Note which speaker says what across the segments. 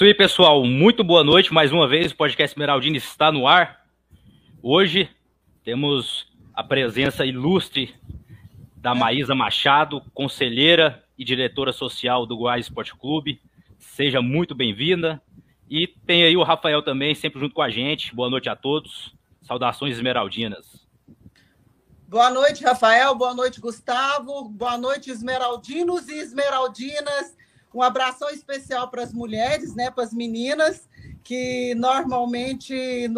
Speaker 1: isso aí, pessoal. Muito boa noite. Mais uma vez, o podcast Esmeraldina está no ar. Hoje temos a presença ilustre da Maísa Machado, conselheira e diretora social do Goiás Esporte Clube. Seja muito bem-vinda. E tem aí o Rafael também, sempre junto com a gente. Boa noite a todos. Saudações esmeraldinas.
Speaker 2: Boa noite, Rafael. Boa noite, Gustavo. Boa noite, esmeraldinos e esmeraldinas. Um abração especial para as mulheres, né, para as meninas que normalmente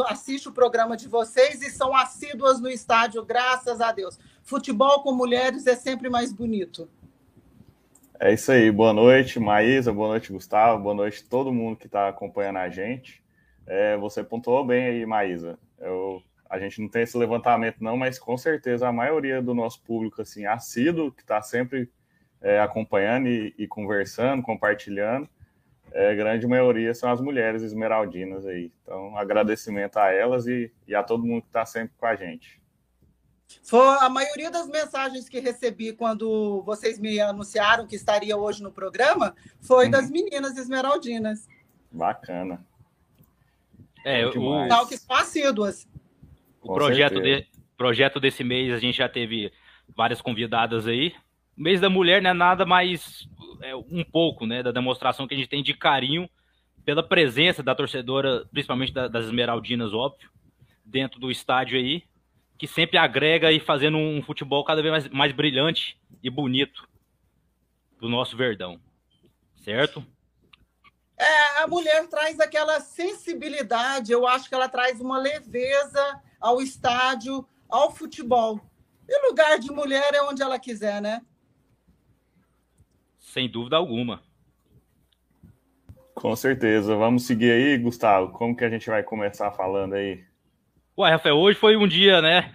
Speaker 2: assistem o programa de vocês e são assíduas no estádio, graças a Deus. Futebol com mulheres é sempre mais bonito.
Speaker 3: É isso aí. Boa noite, Maísa. Boa noite, Gustavo. Boa noite todo mundo que está acompanhando a gente. É, você pontuou bem aí, Maísa. Eu, a gente não tem esse levantamento, não, mas com certeza a maioria do nosso público assim, assíduo, que está sempre é, acompanhando e, e, conversando, compartilhando. É, grande maioria são as mulheres esmeraldinas aí. Então, agradecimento a elas e, e a todo mundo que está sempre com a gente.
Speaker 2: Foi a maioria das mensagens que recebi quando vocês me anunciaram que estaria hoje no programa foi uhum. das meninas esmeraldinas.
Speaker 3: Bacana.
Speaker 1: É, o
Speaker 2: Tal que são assíduas.
Speaker 1: O projeto, de, projeto desse mês a gente já teve várias convidadas aí mês da mulher não é nada mais é, um pouco, né, da demonstração que a gente tem de carinho pela presença da torcedora, principalmente da, das Esmeraldinas, óbvio, dentro do estádio aí, que sempre agrega e fazendo um futebol cada vez mais, mais brilhante e bonito do nosso Verdão, certo?
Speaker 2: É, a mulher traz aquela sensibilidade, eu acho que ela traz uma leveza ao estádio, ao futebol. E lugar de mulher é onde ela quiser, né?
Speaker 1: Sem dúvida alguma.
Speaker 3: Com certeza. Vamos seguir aí, Gustavo. Como que a gente vai começar falando aí?
Speaker 1: Ué, Rafael, hoje foi um dia, né?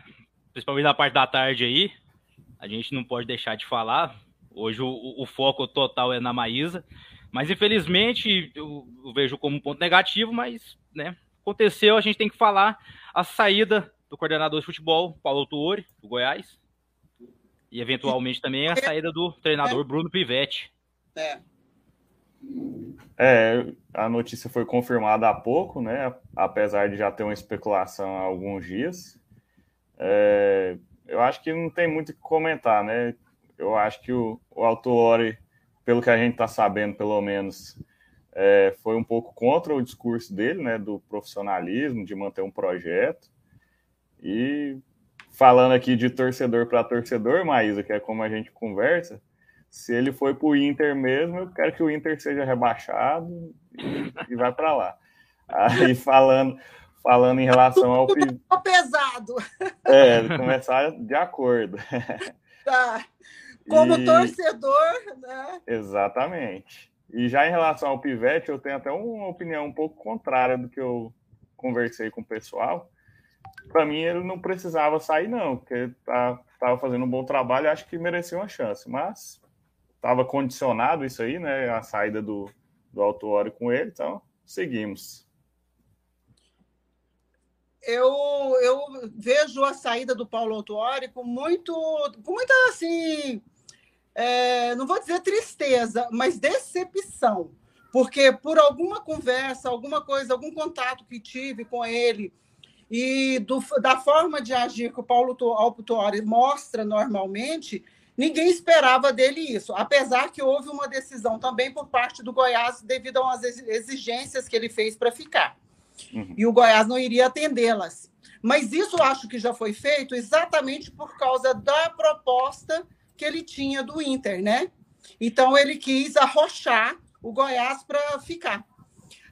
Speaker 1: Principalmente na parte da tarde aí. A gente não pode deixar de falar. Hoje o, o foco total é na Maísa. Mas infelizmente eu, eu vejo como um ponto negativo, mas né, aconteceu, a gente tem que falar a saída do coordenador de futebol, Paulo Tuori, do Goiás. E eventualmente também a saída do treinador Bruno Pivetti.
Speaker 3: É. É, a notícia foi confirmada há pouco, né? Apesar de já ter uma especulação há alguns dias. É, eu acho que não tem muito o que comentar, né? Eu acho que o, o Autuori, pelo que a gente está sabendo, pelo menos, é, foi um pouco contra o discurso dele, né? Do profissionalismo, de manter um projeto. E falando aqui de torcedor para torcedor, Maísa, que é como a gente conversa, se ele foi para o Inter mesmo, eu quero que o Inter seja rebaixado e, e vai para lá. Aí falando, falando em relação ao
Speaker 2: pesado.
Speaker 3: É, começar de acordo.
Speaker 2: Tá. Como e... torcedor, né?
Speaker 3: Exatamente. E já em relação ao Pivete, eu tenho até uma opinião um pouco contrária do que eu conversei com o pessoal para mim ele não precisava sair, não, porque estava tá, fazendo um bom trabalho, acho que merecia uma chance, mas estava condicionado isso aí, né? A saída do, do Autuori com ele, então seguimos.
Speaker 2: Eu, eu vejo a saída do Paulo Autuori com muito, com muita assim, é, não vou dizer tristeza, mas decepção, porque por alguma conversa, alguma coisa, algum contato que tive com ele e do, da forma de agir que o Paulo Autuori mostra normalmente, ninguém esperava dele isso, apesar que houve uma decisão também por parte do Goiás devido a umas exigências que ele fez para ficar. Uhum. E o Goiás não iria atendê-las. Mas isso acho que já foi feito exatamente por causa da proposta que ele tinha do Inter, né? Então ele quis arrochar o Goiás para ficar.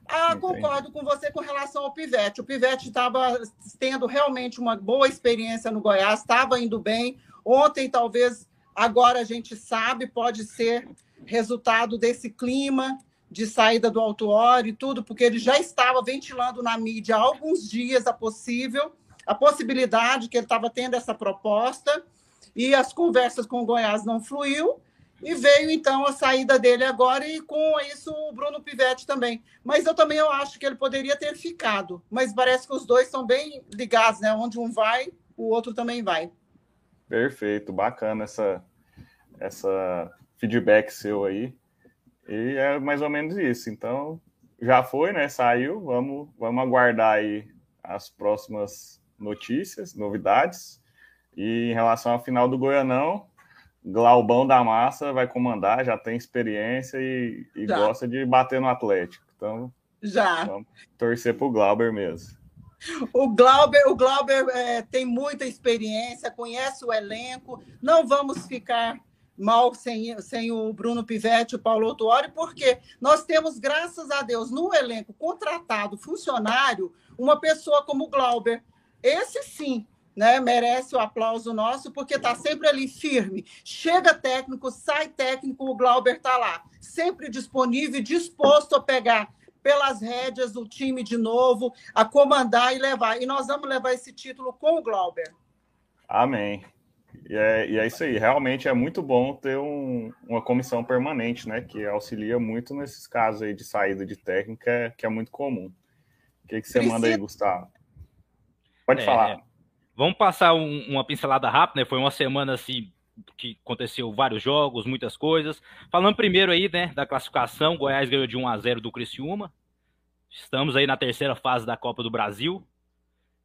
Speaker 2: Ah, concordo com você com relação ao Pivete. O Pivete estava tendo realmente uma boa experiência no Goiás, estava indo bem. Ontem, talvez, agora a gente sabe, pode ser resultado desse clima de saída do Autuori e tudo, porque ele já estava ventilando na mídia há alguns dias a possível, a possibilidade que ele estava tendo essa proposta, e as conversas com o Goiás não fluiu, e veio então a saída dele agora e com isso o Bruno Pivetti também. Mas eu também eu acho que ele poderia ter ficado, mas parece que os dois são bem ligados, né? Onde um vai, o outro também vai.
Speaker 3: Perfeito, bacana essa essa feedback seu aí. E é mais ou menos isso. Então, já foi, né? Saiu. Vamos, vamos aguardar aí as próximas notícias, novidades. E em relação à final do Goianão, Glaubão da Massa vai comandar, já tem experiência e, e gosta de bater no Atlético. Então,
Speaker 2: já.
Speaker 3: vamos torcer para o Glauber mesmo.
Speaker 2: O Glauber, o Glauber é, tem muita experiência, conhece o elenco. Não vamos ficar mal sem, sem o Bruno Pivetti e o Paulo Autuori, porque nós temos, graças a Deus, no elenco contratado, funcionário, uma pessoa como o Glauber. Esse sim né, merece o aplauso nosso, porque está sempre ali firme. Chega técnico, sai técnico, o Glauber está lá, sempre disponível e disposto a pegar pelas rédeas o time de novo, a comandar e levar. E nós vamos levar esse título com o Glauber.
Speaker 3: Amém. E é, e é isso aí. Realmente é muito bom ter um, uma comissão permanente, né? Que auxilia muito nesses casos aí de saída de técnica, que é muito comum. O que, que você Precisa... manda aí, Gustavo? Pode é, falar.
Speaker 1: Vamos passar um, uma pincelada rápida, né? Foi uma semana assim que aconteceu vários jogos, muitas coisas. Falando primeiro aí, né, da classificação, Goiás ganhou de 1 a 0 do Criciúma. Estamos aí na terceira fase da Copa do Brasil.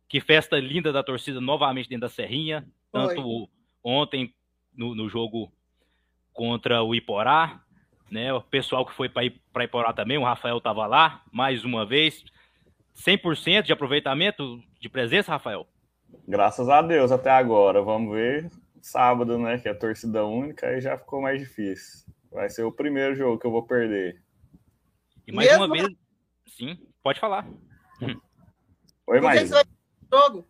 Speaker 1: Que festa linda da torcida novamente dentro da Serrinha. Tanto Oi. ontem no, no, jogo contra o Iporá, né? O pessoal que foi para Iporá também, o Rafael estava lá, mais uma vez. 100% de aproveitamento de presença, Rafael?
Speaker 3: Graças a Deus até agora. Vamos ver sábado, né? Que é torcida única, aí já ficou mais difícil. Vai ser o primeiro jogo que eu vou perder.
Speaker 1: E mais Mesmo? uma vez. Sim, pode falar.
Speaker 3: Oi, mais. jogo?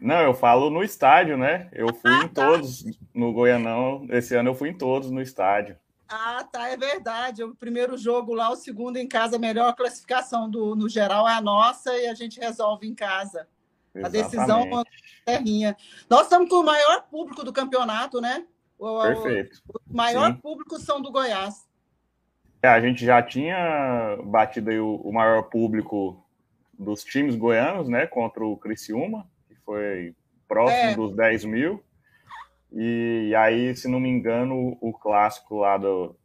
Speaker 3: Não, eu falo no estádio, né? Eu fui ah, em tá. todos no Goianão. Esse ano eu fui em todos no estádio.
Speaker 2: Ah, tá, é verdade. O primeiro jogo lá, o segundo em casa, a melhor classificação do, no geral é a nossa e a gente resolve em casa. Exatamente. A decisão é terrinha. Nós estamos com o maior público do campeonato, né? O,
Speaker 3: Perfeito.
Speaker 2: O maior Sim. público são do Goiás.
Speaker 3: É, a gente já tinha batido aí o, o, maior público dos times goianos, né? Contra o Criciúma, que foi próximo é. dos 10 mil. E, aí, se não me engano, o clássico lá do,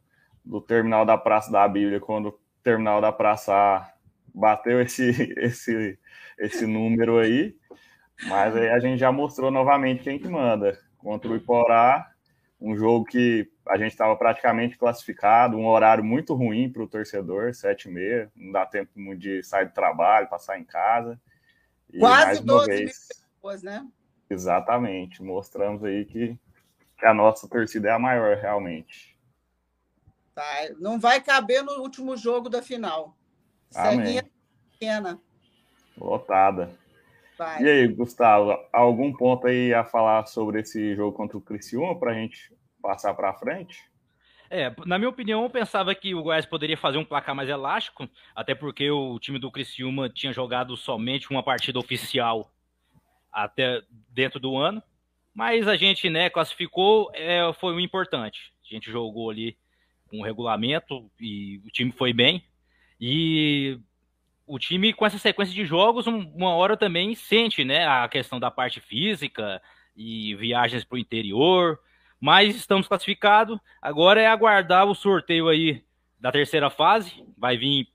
Speaker 3: do terminal da Praça da Bíblia, quando o terminal da Praça bateu esse, esse, esse número aí. Mas aí a gente já mostrou novamente quem que manda. Contra o Iporá, um jogo que a gente estava praticamente classificado, um horário muito ruim para o torcedor, sete e meia, não dá tempo de sair do trabalho, passar em casa.
Speaker 2: E Quase 12 vez, mil pessoas, né?
Speaker 3: Exatamente, mostramos aí que, que a nossa torcida é a maior, realmente.
Speaker 2: Tá, não vai caber no último jogo da final. Serrinha pequena.
Speaker 3: Lotada. Vai. E aí, Gustavo, algum ponto aí a falar sobre esse jogo contra o Criciúma para a gente passar para frente?
Speaker 1: É, na minha opinião, eu pensava que o Goiás poderia fazer um placar mais elástico, até porque o time do Criciúma tinha jogado somente uma partida oficial até dentro do ano, mas a gente, né, classificou, é, foi o importante. A gente jogou ali com o regulamento e o time foi bem. E o time, com essa sequência de jogos, uma hora também sente né, a questão da parte física e viagens para o interior. Mas estamos classificados. Agora é aguardar o sorteio aí da terceira fase. Vai vir,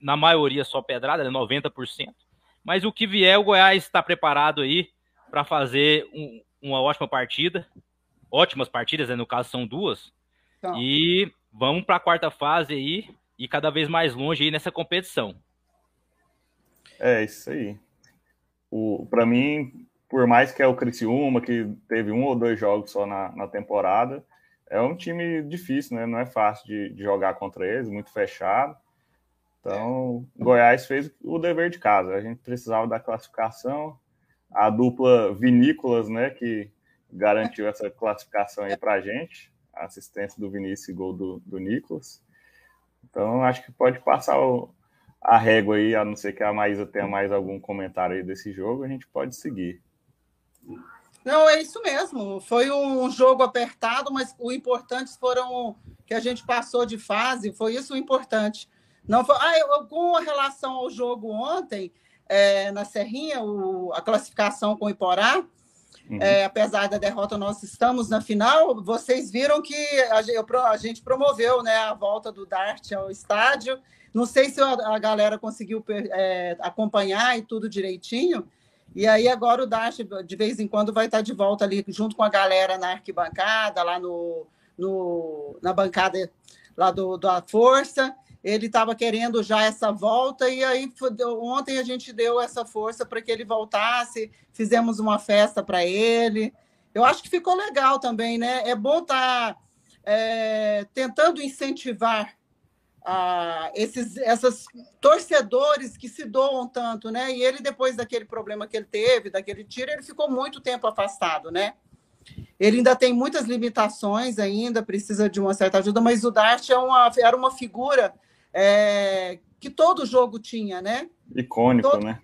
Speaker 1: na maioria, só pedrada, né, 90%. Mas o que vier, o Goiás está preparado aí para fazer um, uma ótima partida. Ótimas partidas, né, no caso são duas. Então. E vamos para a quarta fase aí e cada vez mais longe aí nessa competição.
Speaker 3: É, isso aí. Para mim, por mais que é o Criciúma, que teve um ou dois jogos só na, na temporada, é um time difícil, né? Não é fácil de, de jogar contra eles, muito fechado. Então, o Goiás fez o dever de casa. A gente precisava da classificação. A dupla Vinícolas, né, que garantiu essa classificação aí pra gente. A assistência do Vinícius e gol do, do Nicolas. Então, acho que pode passar o, a régua aí, a não ser que a Maísa tenha mais algum comentário aí desse jogo, a gente pode seguir.
Speaker 2: Não, é isso mesmo. Foi um jogo apertado, mas o importante foram que a gente passou de fase, foi isso o importante. Não foi, ah, eu, com relação ao jogo ontem, é, na Serrinha, o, a classificação com o Iporá, Uhum. É, apesar da derrota, nós estamos na final. Vocês viram que a, a, gente promoveu né, a volta do Dart ao estádio. Não sei se a, galera conseguiu é, acompanhar e tudo direitinho. E aí agora o Dart, de vez em quando, vai estar de volta ali junto com a galera na arquibancada, lá no, no na bancada lá do, da Força ele estava querendo já essa volta, e aí ontem a gente deu essa força para que ele voltasse, fizemos uma festa para ele. Eu acho que ficou legal também, né? É bom estar tá, é, tentando incentivar ah, esses essas torcedores que se doam tanto, né? E ele, depois daquele problema que ele teve, daquele tiro, ele ficou muito tempo afastado, né? Ele ainda tem muitas limitações ainda, precisa de uma certa ajuda, mas o Dart é uma, era uma figura é, que todo jogo tinha, né?
Speaker 3: Icônico, todo... né?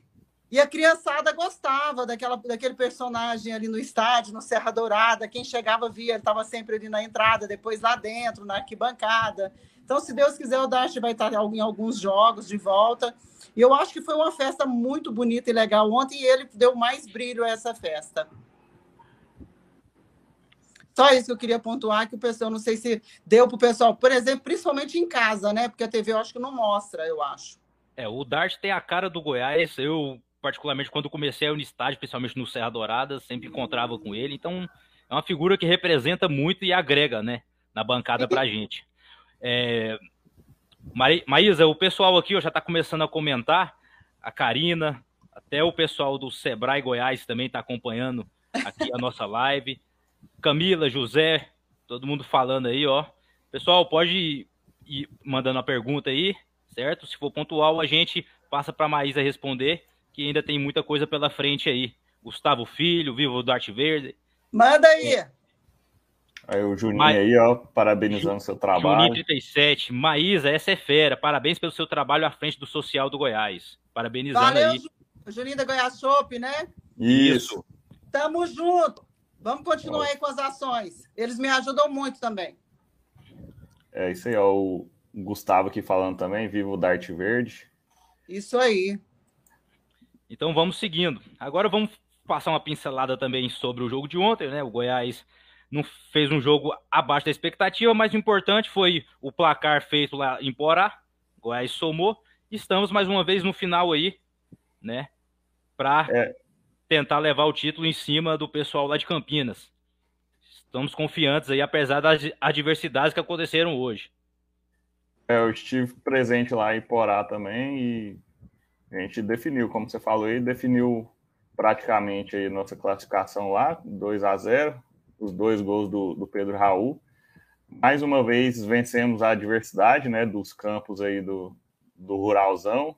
Speaker 2: E a criançada gostava daquela, daquele personagem ali no estádio, no Serra Dourada. Quem chegava via, ele estava sempre ali na entrada, depois lá dentro, na arquibancada. Então, se Deus quiser, o Dash vai estar em alguns jogos de volta. E eu acho que foi uma festa muito bonita e legal ontem, e ele deu mais brilho a essa festa. Só isso que eu queria pontuar, que o pessoal, não sei se deu para o pessoal, por exemplo, principalmente em casa, né? Porque a TV eu acho que não mostra, eu acho.
Speaker 1: É, o Dart tem a cara do Goiás. Eu, particularmente, quando comecei a estádio, principalmente no Serra Dourada, sempre encontrava com ele. Então, é uma figura que representa muito e agrega, né? Na bancada pra gente. É... Maísa, o pessoal aqui ó, já está começando a comentar. A Karina, até o pessoal do Sebrae Goiás também está acompanhando aqui a nossa live. Camila, José, todo mundo falando aí, ó. Pessoal, pode ir mandando a pergunta aí, certo? Se for pontual, a gente passa para a Maísa responder, que ainda tem muita coisa pela frente aí. Gustavo Filho, Vivo o Darte Verde.
Speaker 2: Manda aí!
Speaker 3: Aí o Juninho Ma... aí, ó, parabenizando o seu trabalho.
Speaker 1: Juninho 37. Maísa, essa é fera. Parabéns pelo seu trabalho à frente do Social do Goiás. Parabenizando Valeu, aí.
Speaker 2: Juninho da Goiás Shop, né?
Speaker 3: Isso.
Speaker 2: Tamo junto. Vamos continuar aí com as ações. Eles me ajudam muito também.
Speaker 3: É isso aí, ó, o Gustavo aqui falando também, viva o Dart Verde.
Speaker 2: Isso aí.
Speaker 1: Então vamos seguindo. Agora vamos passar uma pincelada também sobre o jogo de ontem, né? O Goiás não fez um jogo abaixo da expectativa, mas o importante foi o placar feito lá em Porá. Goiás somou. Estamos mais uma vez no final aí, né? Para é tentar levar o título em cima do pessoal lá de Campinas. Estamos confiantes aí, apesar das adversidades que aconteceram hoje.
Speaker 3: É, eu estive presente lá em Porá também e a gente definiu, como você falou aí, definiu praticamente aí nossa classificação lá, 2 a 0 os dois gols do, do Pedro Raul. Mais uma vez vencemos a adversidade, né, dos campos aí do, do Ruralzão.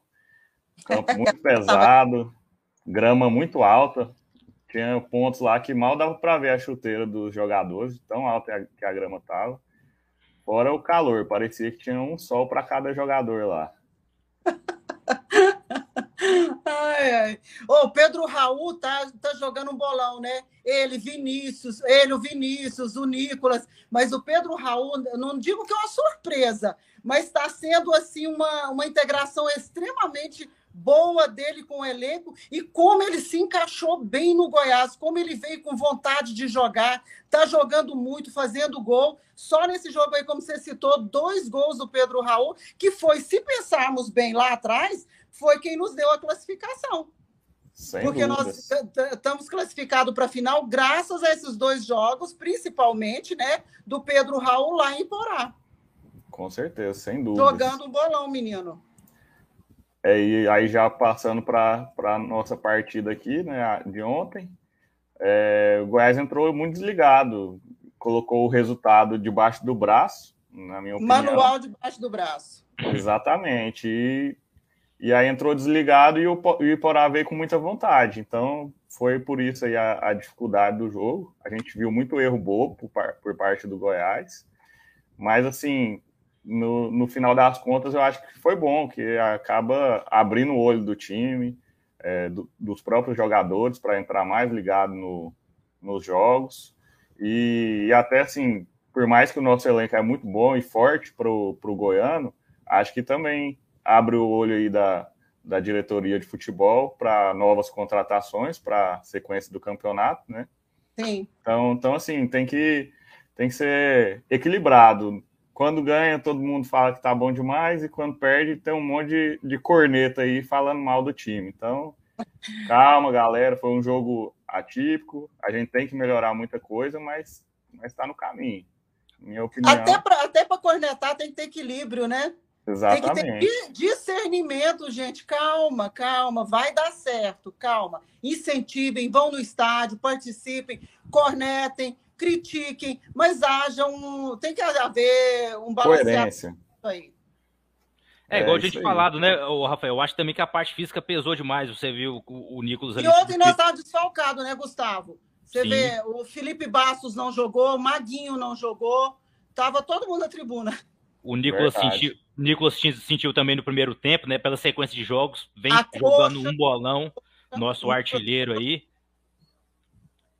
Speaker 3: Campo muito pesado, grama muito alta. Tinha pontos lá que mal dava para ver a chuteira dos jogadores, tão alta que a grama tava. Fora o calor, parecia que tinha um sol para cada jogador lá.
Speaker 2: ai, ai. O Pedro Raul tá, tá jogando um bolão, né? Ele, Vinícius, ele, o Vinícius, o Nicolas, mas o Pedro Raul, não digo que é uma surpresa, mas está sendo assim uma, uma integração extremamente boa dele com o elenco e como ele se encaixou bem no Goiás, como ele veio com vontade de jogar, tá jogando muito, fazendo gol. Só nesse jogo aí, como você citou, dois gols do Pedro Raul, que foi, se pensarmos bem lá atrás, foi quem nos deu a classificação. Sem Porque dúvidas. nós estamos classificados para a final graças a esses dois jogos, principalmente, né, do Pedro Raul lá em Porá.
Speaker 3: Com certeza, sem dúvida.
Speaker 2: Jogando um bolão, menino.
Speaker 3: É, e aí já passando para a nossa partida aqui, né, de ontem, é, o Goiás entrou muito desligado, colocou o resultado debaixo do braço, na minha opinião.
Speaker 2: Manual debaixo do braço.
Speaker 3: Exatamente. E, e aí entrou desligado e o, o Iporá veio com muita vontade. Então foi por isso aí a, a dificuldade do jogo. A gente viu muito erro bobo por, por parte do Goiás. Mas assim, no, no final das contas, eu acho que foi bom, que acaba abrindo o olho do time, é, do, dos próprios jogadores, para entrar mais ligado no, nos jogos. E, e, até assim, por mais que o nosso elenco é muito bom e forte para o Goiano, acho que também abre o olho aí da, da diretoria de futebol para novas contratações, para a sequência do campeonato, né?
Speaker 2: Sim.
Speaker 3: Então, então assim, tem que, tem que ser equilibrado. Quando ganha, todo mundo fala que tá bom demais, e quando perde, tem um monte de, de corneta aí falando mal do time. Então, calma, galera, foi um jogo atípico, a gente tem que melhorar muita coisa, mas está no caminho. Minha opinião.
Speaker 2: Até para até cornetar tem que ter equilíbrio, né?
Speaker 3: Exatamente.
Speaker 2: Tem que ter discernimento, gente. Calma, calma, vai dar certo, calma. Incentivem, vão no estádio, participem, cornetem, critiquem, mas haja um. Tem que haver um
Speaker 3: balanceamento
Speaker 1: aí. É, igual é, a gente falado, né, o Rafael? Eu acho também que a parte física pesou demais. Você viu o, o Nicolas
Speaker 2: ali. E ontem nós estávamos desfalcados, né, Gustavo? Você Sim. vê, o Felipe Bastos não jogou, o Maguinho não jogou, tava todo mundo na tribuna.
Speaker 1: O Nicolas sentiu, Nicolas sentiu também no primeiro tempo, né? Pela sequência de jogos, vem a jogando coxa... um bolão, nosso artilheiro aí.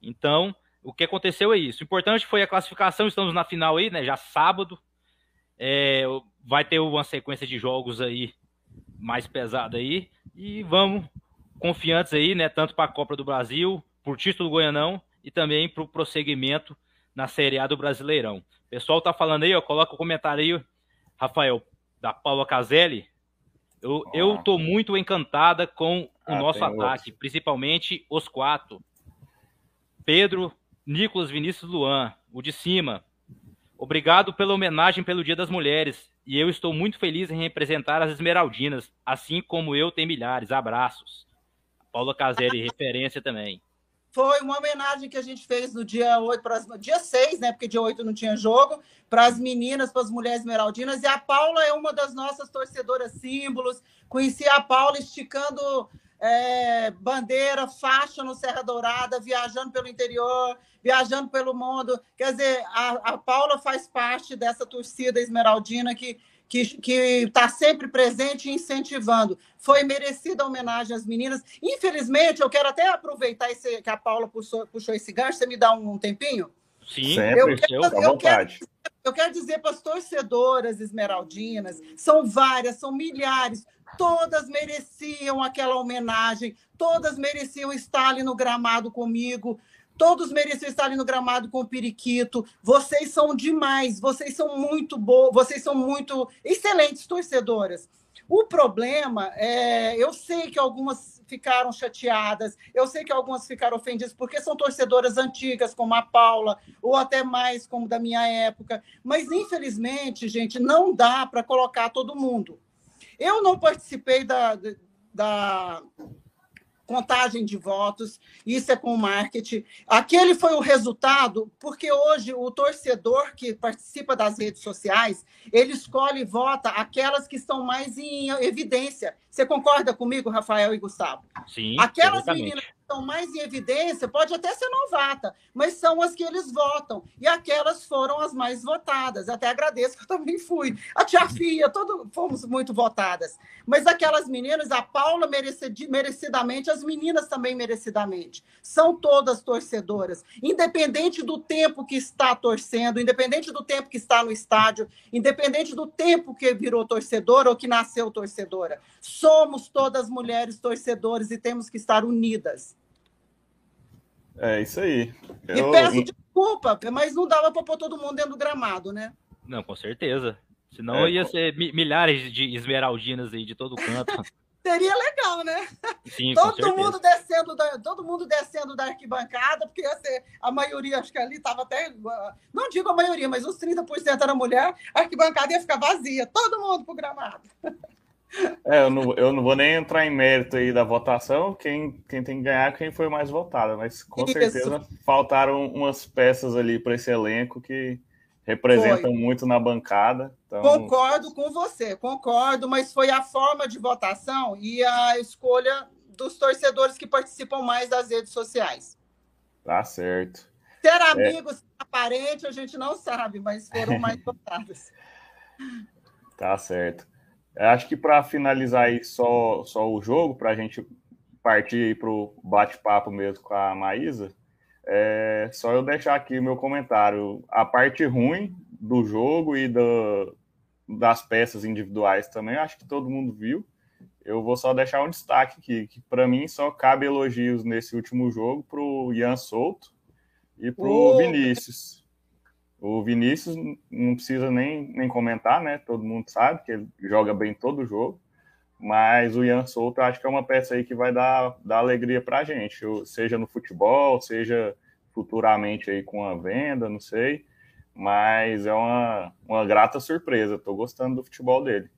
Speaker 1: Então, o que aconteceu é isso. O importante foi a classificação, estamos na final aí, né? Já sábado. É, vai ter uma sequência de jogos aí mais pesada aí. E vamos confiantes aí, né? Tanto para a Copa do Brasil, por título do Goianão e também para o prosseguimento na Série A do Brasileirão. O pessoal tá falando aí, ó, coloca o um comentário aí, Rafael, da Paula Caselli. Eu, oh. eu tô muito encantada com o ah, nosso ataque, outro. principalmente os quatro. Pedro, Nicolas, Vinícius Luan, o de cima. Obrigado pela homenagem pelo Dia das Mulheres. E eu estou muito feliz em representar as Esmeraldinas, assim como eu tenho milhares. Abraços. Paula Caselli, referência também.
Speaker 2: Foi uma homenagem que a gente fez no dia 8, para dia 6, né? Porque dia 8 não tinha jogo, para as meninas, para as mulheres esmeraldinas. E a Paula é uma das nossas torcedoras símbolos. Conheci a Paula esticando é, bandeira, faixa no Serra Dourada, viajando pelo interior, viajando pelo mundo. Quer dizer, a, a Paula faz parte dessa torcida esmeraldina que que está sempre presente e incentivando. Foi merecida a homenagem às meninas. Infelizmente, eu quero até aproveitar esse, que a Paula puxou, puxou esse gancho. Você me dá um, um tempinho?
Speaker 3: Sim, sempre, eu quero, eu, eu quero,
Speaker 2: eu quero dizer para as torcedoras esmeraldinas, são várias, são milhares, todas mereciam aquela homenagem, todas mereciam estar ali no gramado comigo, Todos mereciam estar ali no gramado com o periquito. Vocês são demais, vocês são muito boas, vocês são muito excelentes torcedoras. O problema é, eu sei que algumas ficaram chateadas, eu sei que algumas ficaram ofendidas porque são torcedoras antigas, como a Paula, ou até mais como da minha época, mas infelizmente, gente, não dá para colocar todo mundo. Eu não participei da, da contagem de votos, isso é com marketing. Aquele foi o resultado, porque hoje o torcedor que participa das redes sociais, ele escolhe e vota aquelas que estão mais em evidência. Você concorda comigo, Rafael e Gustavo?
Speaker 1: Sim.
Speaker 2: Aquelas exatamente. meninas estão mais em evidência, pode até ser novata, mas são as que eles votam. E aquelas foram as mais votadas. Até agradeço que eu também fui. A tia Fia, todo, fomos muito votadas. Mas aquelas meninas, a Paula merecidamente, as meninas também merecidamente. São todas torcedoras. Independente do tempo que está torcendo, independente do tempo que está no estádio, independente do tempo que virou torcedora ou que nasceu torcedora. Somos todas mulheres torcedoras e temos que estar unidas.
Speaker 3: É isso aí.
Speaker 2: Eu... E peço desculpa, mas não dava para pôr todo mundo dentro do gramado, né?
Speaker 1: Não, com certeza. Senão é, ia ser milhares de esmeraldinas aí de todo canto.
Speaker 2: Seria legal, né? Sim, todo mundo descendo da, todo mundo descendo da arquibancada, porque ia ser, a maioria, acho que ali estava até. Não digo a maioria, mas os 30% era mulher, a arquibancada ia ficar vazia, todo mundo pro gramado.
Speaker 3: É, eu não, eu não vou nem entrar em mérito aí da votação, quem, quem tem que ganhar é quem foi mais votado, mas com Isso. certeza faltaram umas peças ali para esse elenco que representam foi. muito na bancada.
Speaker 2: Então... Concordo com você, concordo, mas foi a forma de votação e a escolha dos torcedores que participam mais das redes sociais.
Speaker 3: Tá certo.
Speaker 2: Ser é. amigos, é... parente, a gente não sabe, mas foram mais votados.
Speaker 3: Tá certo. Acho que para finalizar aí só, só o jogo, para a gente partir para o bate-papo mesmo com a Maísa, é só eu deixar aqui o meu comentário. A parte ruim do jogo e do, das peças individuais também, acho que todo mundo viu. Eu vou só deixar um destaque aqui, que para mim só cabe elogios nesse último jogo para o Ian Souto, e para o Vinícius. O Vinícius não precisa nem, nem comentar, né? Todo mundo sabe que ele joga bem todo jogo. Mas o Ian Souto acho que é uma peça aí que vai dar, dar alegria para a gente, seja no futebol, seja futuramente aí com a venda, não sei. Mas é uma, uma grata surpresa. Estou gostando do futebol dele.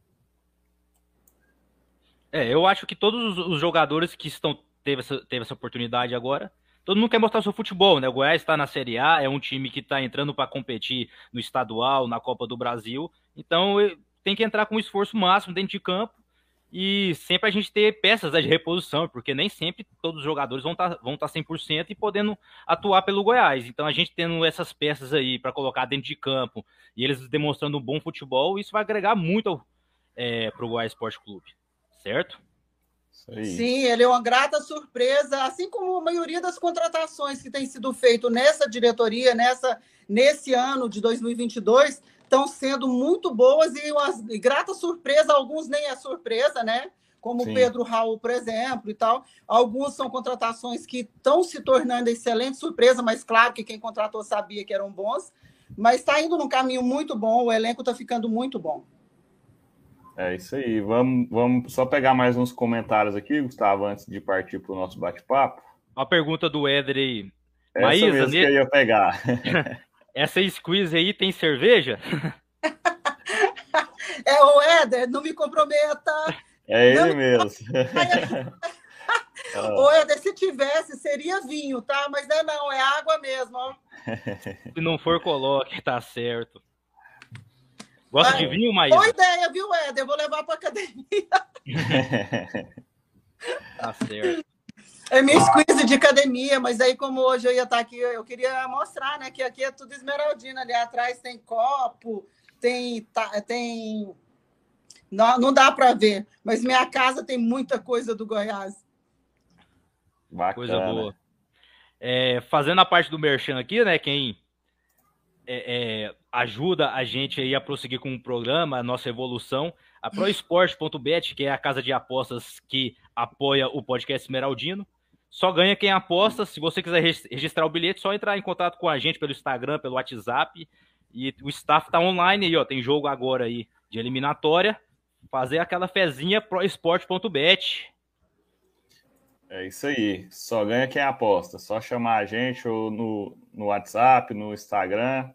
Speaker 1: É, eu acho que todos os jogadores que estão teve essa, teve essa oportunidade agora, todo mundo quer mostrar seu futebol, né? O Goiás está na Série A, é um time que está entrando para competir no estadual, na Copa do Brasil. Então tem que entrar com um esforço máximo dentro de campo e sempre a gente ter peças né, de reposição, porque nem sempre todos os jogadores vão estar tá, vão tá 100% e podendo atuar pelo Goiás. Então a gente tendo essas peças aí para colocar dentro de campo e eles demonstrando um bom futebol, isso vai agregar muito é, para o Goiás Esporte Clube certo?
Speaker 2: Sim, ele é uma grata surpresa, assim como a maioria das contratações que têm sido feitas nessa diretoria, nessa, nesse ano de 2022, estão sendo muito boas e uma grata surpresa, alguns nem é surpresa, né? Como o Pedro Raul, por exemplo, e tal. Alguns são contratações que estão se tornando excelente surpresa, mas claro que quem contratou sabia que eram bons. Mas está indo num caminho muito bom, o elenco está ficando muito bom.
Speaker 3: É isso aí. Vamos, vamos só pegar mais uns comentários aqui, Gustavo, antes de partir para o nosso bate-papo.
Speaker 1: Uma pergunta do Éder aí.
Speaker 3: Essa Maísa, mesmo que eu ia pegar.
Speaker 1: Essa squeeze aí tem cerveja?
Speaker 2: É o Éder, não me comprometa.
Speaker 3: É ele não... mesmo.
Speaker 2: Ô, Éder, se tivesse, seria vinho, tá? Mas é não, é água mesmo. Ó.
Speaker 1: Se não for, coloque, tá certo. Gosta de vinho, Maísa?
Speaker 2: Boa ideia, viu, Éder? Eu vou levar para academia.
Speaker 1: tá certo.
Speaker 2: É minha squeeze de academia, mas aí, como hoje eu ia estar aqui, eu queria mostrar, né? Que aqui é tudo esmeraldina. Ali atrás tem copo, tem. Tá, tem... Não, não dá para ver, mas minha casa tem muita coisa do Goiás.
Speaker 1: Bacana. Coisa boa. É, fazendo a parte do merchan aqui, né? Quem é, é, ajuda a gente aí a prosseguir com o programa, a nossa evolução. A ProEsport.bet, que é a casa de apostas que apoia o podcast Esmeraldino, só ganha quem aposta. Se você quiser registrar o bilhete, só entrar em contato com a gente pelo Instagram, pelo WhatsApp. E o staff tá online aí, ó. Tem jogo agora aí de eliminatória. Fazer aquela fezinha proesport.bet.
Speaker 3: É isso aí. Só ganha quem aposta. Só chamar a gente ou no, no WhatsApp, no Instagram,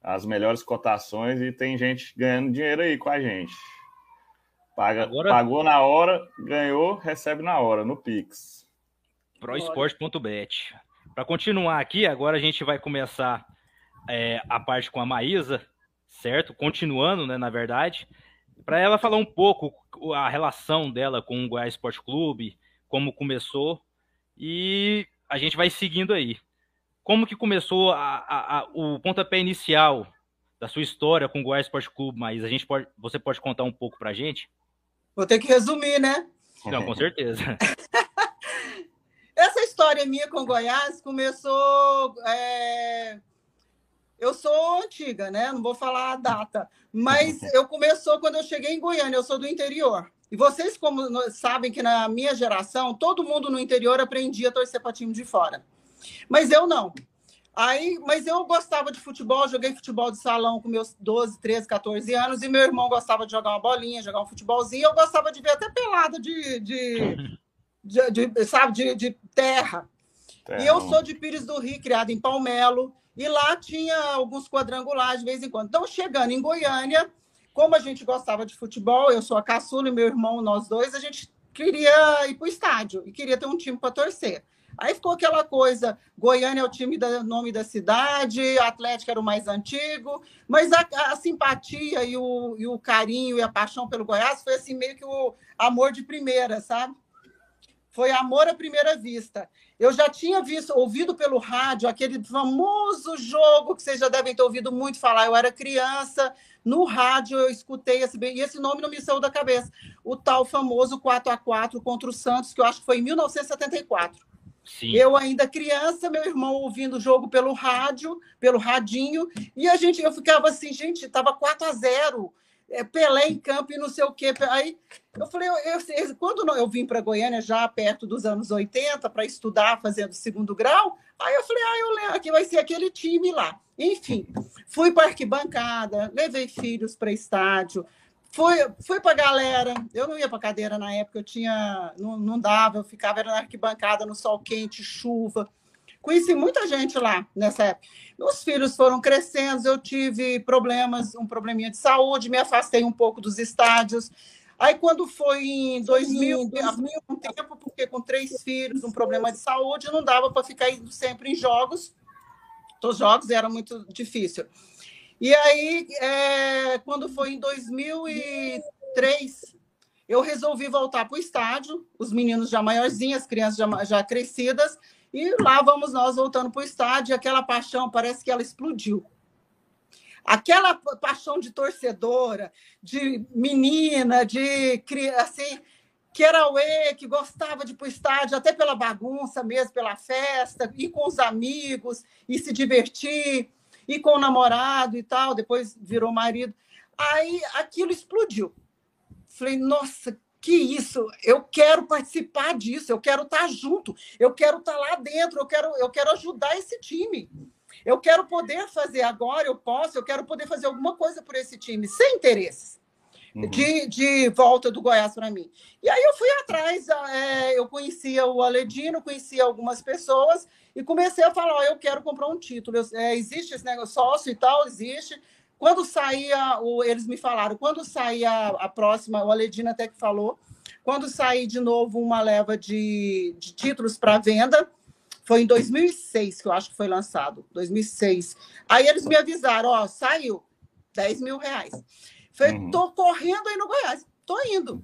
Speaker 3: as melhores cotações e tem gente ganhando dinheiro aí com a gente. Paga, Agora... Pagou na hora, ganhou, recebe na hora, no Pix.
Speaker 1: Prosport.bet. Para continuar aqui, agora a gente vai começar é, a parte com a Maísa, certo? Continuando, né, na verdade, para ela falar um pouco a relação dela com o Goiás Esporte Clube, como começou, e a gente vai seguindo aí. Como que começou a, a, a, o pontapé inicial da sua história com o Goiás Esporte Clube, mas a gente pode, você pode contar um pouco para a gente?
Speaker 2: Vou ter que resumir, né?
Speaker 1: Não, com certeza.
Speaker 2: Essa história minha com o Goiás começou. É... Eu sou antiga, né? Não vou falar a data, mas eu começou quando eu cheguei em Goiânia. Eu sou do interior. E vocês, como sabem que na minha geração, todo mundo no interior aprendia a torcer para time de fora. Mas eu não. Aí, mas eu gostava de futebol, joguei futebol de salão com meus 12, 13, 14 anos, e meu irmão gostava de jogar uma bolinha, jogar um futebolzinho, eu gostava de ver até pelada de, de, de, de sabe, de, de terra. terra. E eu sou de Pires do Rio, criado em Palmelo, e lá tinha alguns quadrangulares de vez em quando. Então, chegando em Goiânia, como a gente gostava de futebol, eu sou a caçula e meu irmão, nós dois, a gente queria ir para o estádio e queria ter um time para torcer. Aí ficou aquela coisa: Goiânia é o time do nome da cidade, Atlético era o mais antigo, mas a, a, simpatia e o, e o carinho e a paixão pelo Goiás foi assim meio que o amor de primeira, sabe? Foi amor à primeira vista. Eu já tinha visto, ouvido pelo rádio aquele famoso jogo que vocês já devem ter ouvido muito falar. Eu era criança, no rádio eu escutei esse e esse nome não me saiu da cabeça. O tal famoso 4 a 4 contra o Santos, que eu acho que foi em 1974. Sim. Eu ainda criança, meu irmão ouvindo o jogo pelo rádio, pelo radinho, e a gente, eu ficava assim, gente, estava 4 a 0 é, Pelé em campo e não sei o quê. Aí eu falei, eu, eu, quando eu vim para Goiânia, já perto dos anos 80, para estudar, fazendo segundo grau, Aí eu falei, ah, eu lembro que vai ser aquele time lá. Enfim, fui para arquibancada, levei filhos para estádio, fui, fui para galera. Eu não ia para cadeira na época, eu tinha, não, não dava, eu ficava na arquibancada no sol quente, chuva. Conheci muita gente lá nessa época. Meus filhos foram crescendo, eu tive problemas, um probleminha de saúde, me afastei um pouco dos estádios. Aí, quando foi em 2000, 2000 um tempo, porque com três filhos, um problema de saúde, não dava para ficar indo sempre em jogos. Os jogos era muito difícil. E aí, é, quando foi em 2003, eu resolvi voltar para o estádio, os meninos já maiorzinhos, as crianças já, já crescidas, e lá vamos nós voltando para o estádio, aquela paixão parece que ela explodiu. Aquela paixão de torcedora, de menina, de assim, que era uê, que gostava de ir para o estádio, até pela bagunça mesmo, pela festa, ir com os amigos, e se divertir, ir com o namorado e tal, depois virou marido. Aí aquilo explodiu. Falei, nossa, que isso, eu quero participar disso, eu quero estar junto, eu quero estar lá dentro, eu quero, eu quero ajudar esse time. Eu quero poder fazer agora, eu posso, eu quero poder fazer alguma coisa por esse time, sem interesses. Uhum. De, de volta do Goiás para mim. E aí eu fui atrás, é, eu conhecia o Aledino, conhecia algumas pessoas e comecei a falar: ó, eu quero comprar um título. Eu, é, existe esse negócio sócio e tal, existe. Quando saía, o, eles me falaram, quando saía a, a próxima, o Aledino até que falou, quando sair de novo uma leva de, de títulos para venda, foi em 2006 que eu acho que foi lançado, 2006. Aí eles me avisaram, ó, saiu, 10 mil reais. Falei, uhum. tô correndo aí no Goiás, tô indo.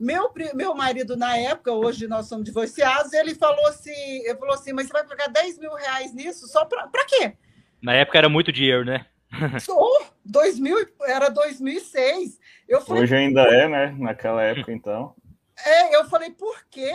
Speaker 2: Meu, meu marido, na época, hoje nós somos divorciados, ele falou assim, ele falou assim, mas você vai pagar 10 mil reais nisso só para quê?
Speaker 1: Na época era muito dinheiro, né?
Speaker 2: Oh, 2000, era 2006.
Speaker 3: Eu falei, Hoje ainda é, né? Naquela época, então.
Speaker 2: É, eu falei, por quê?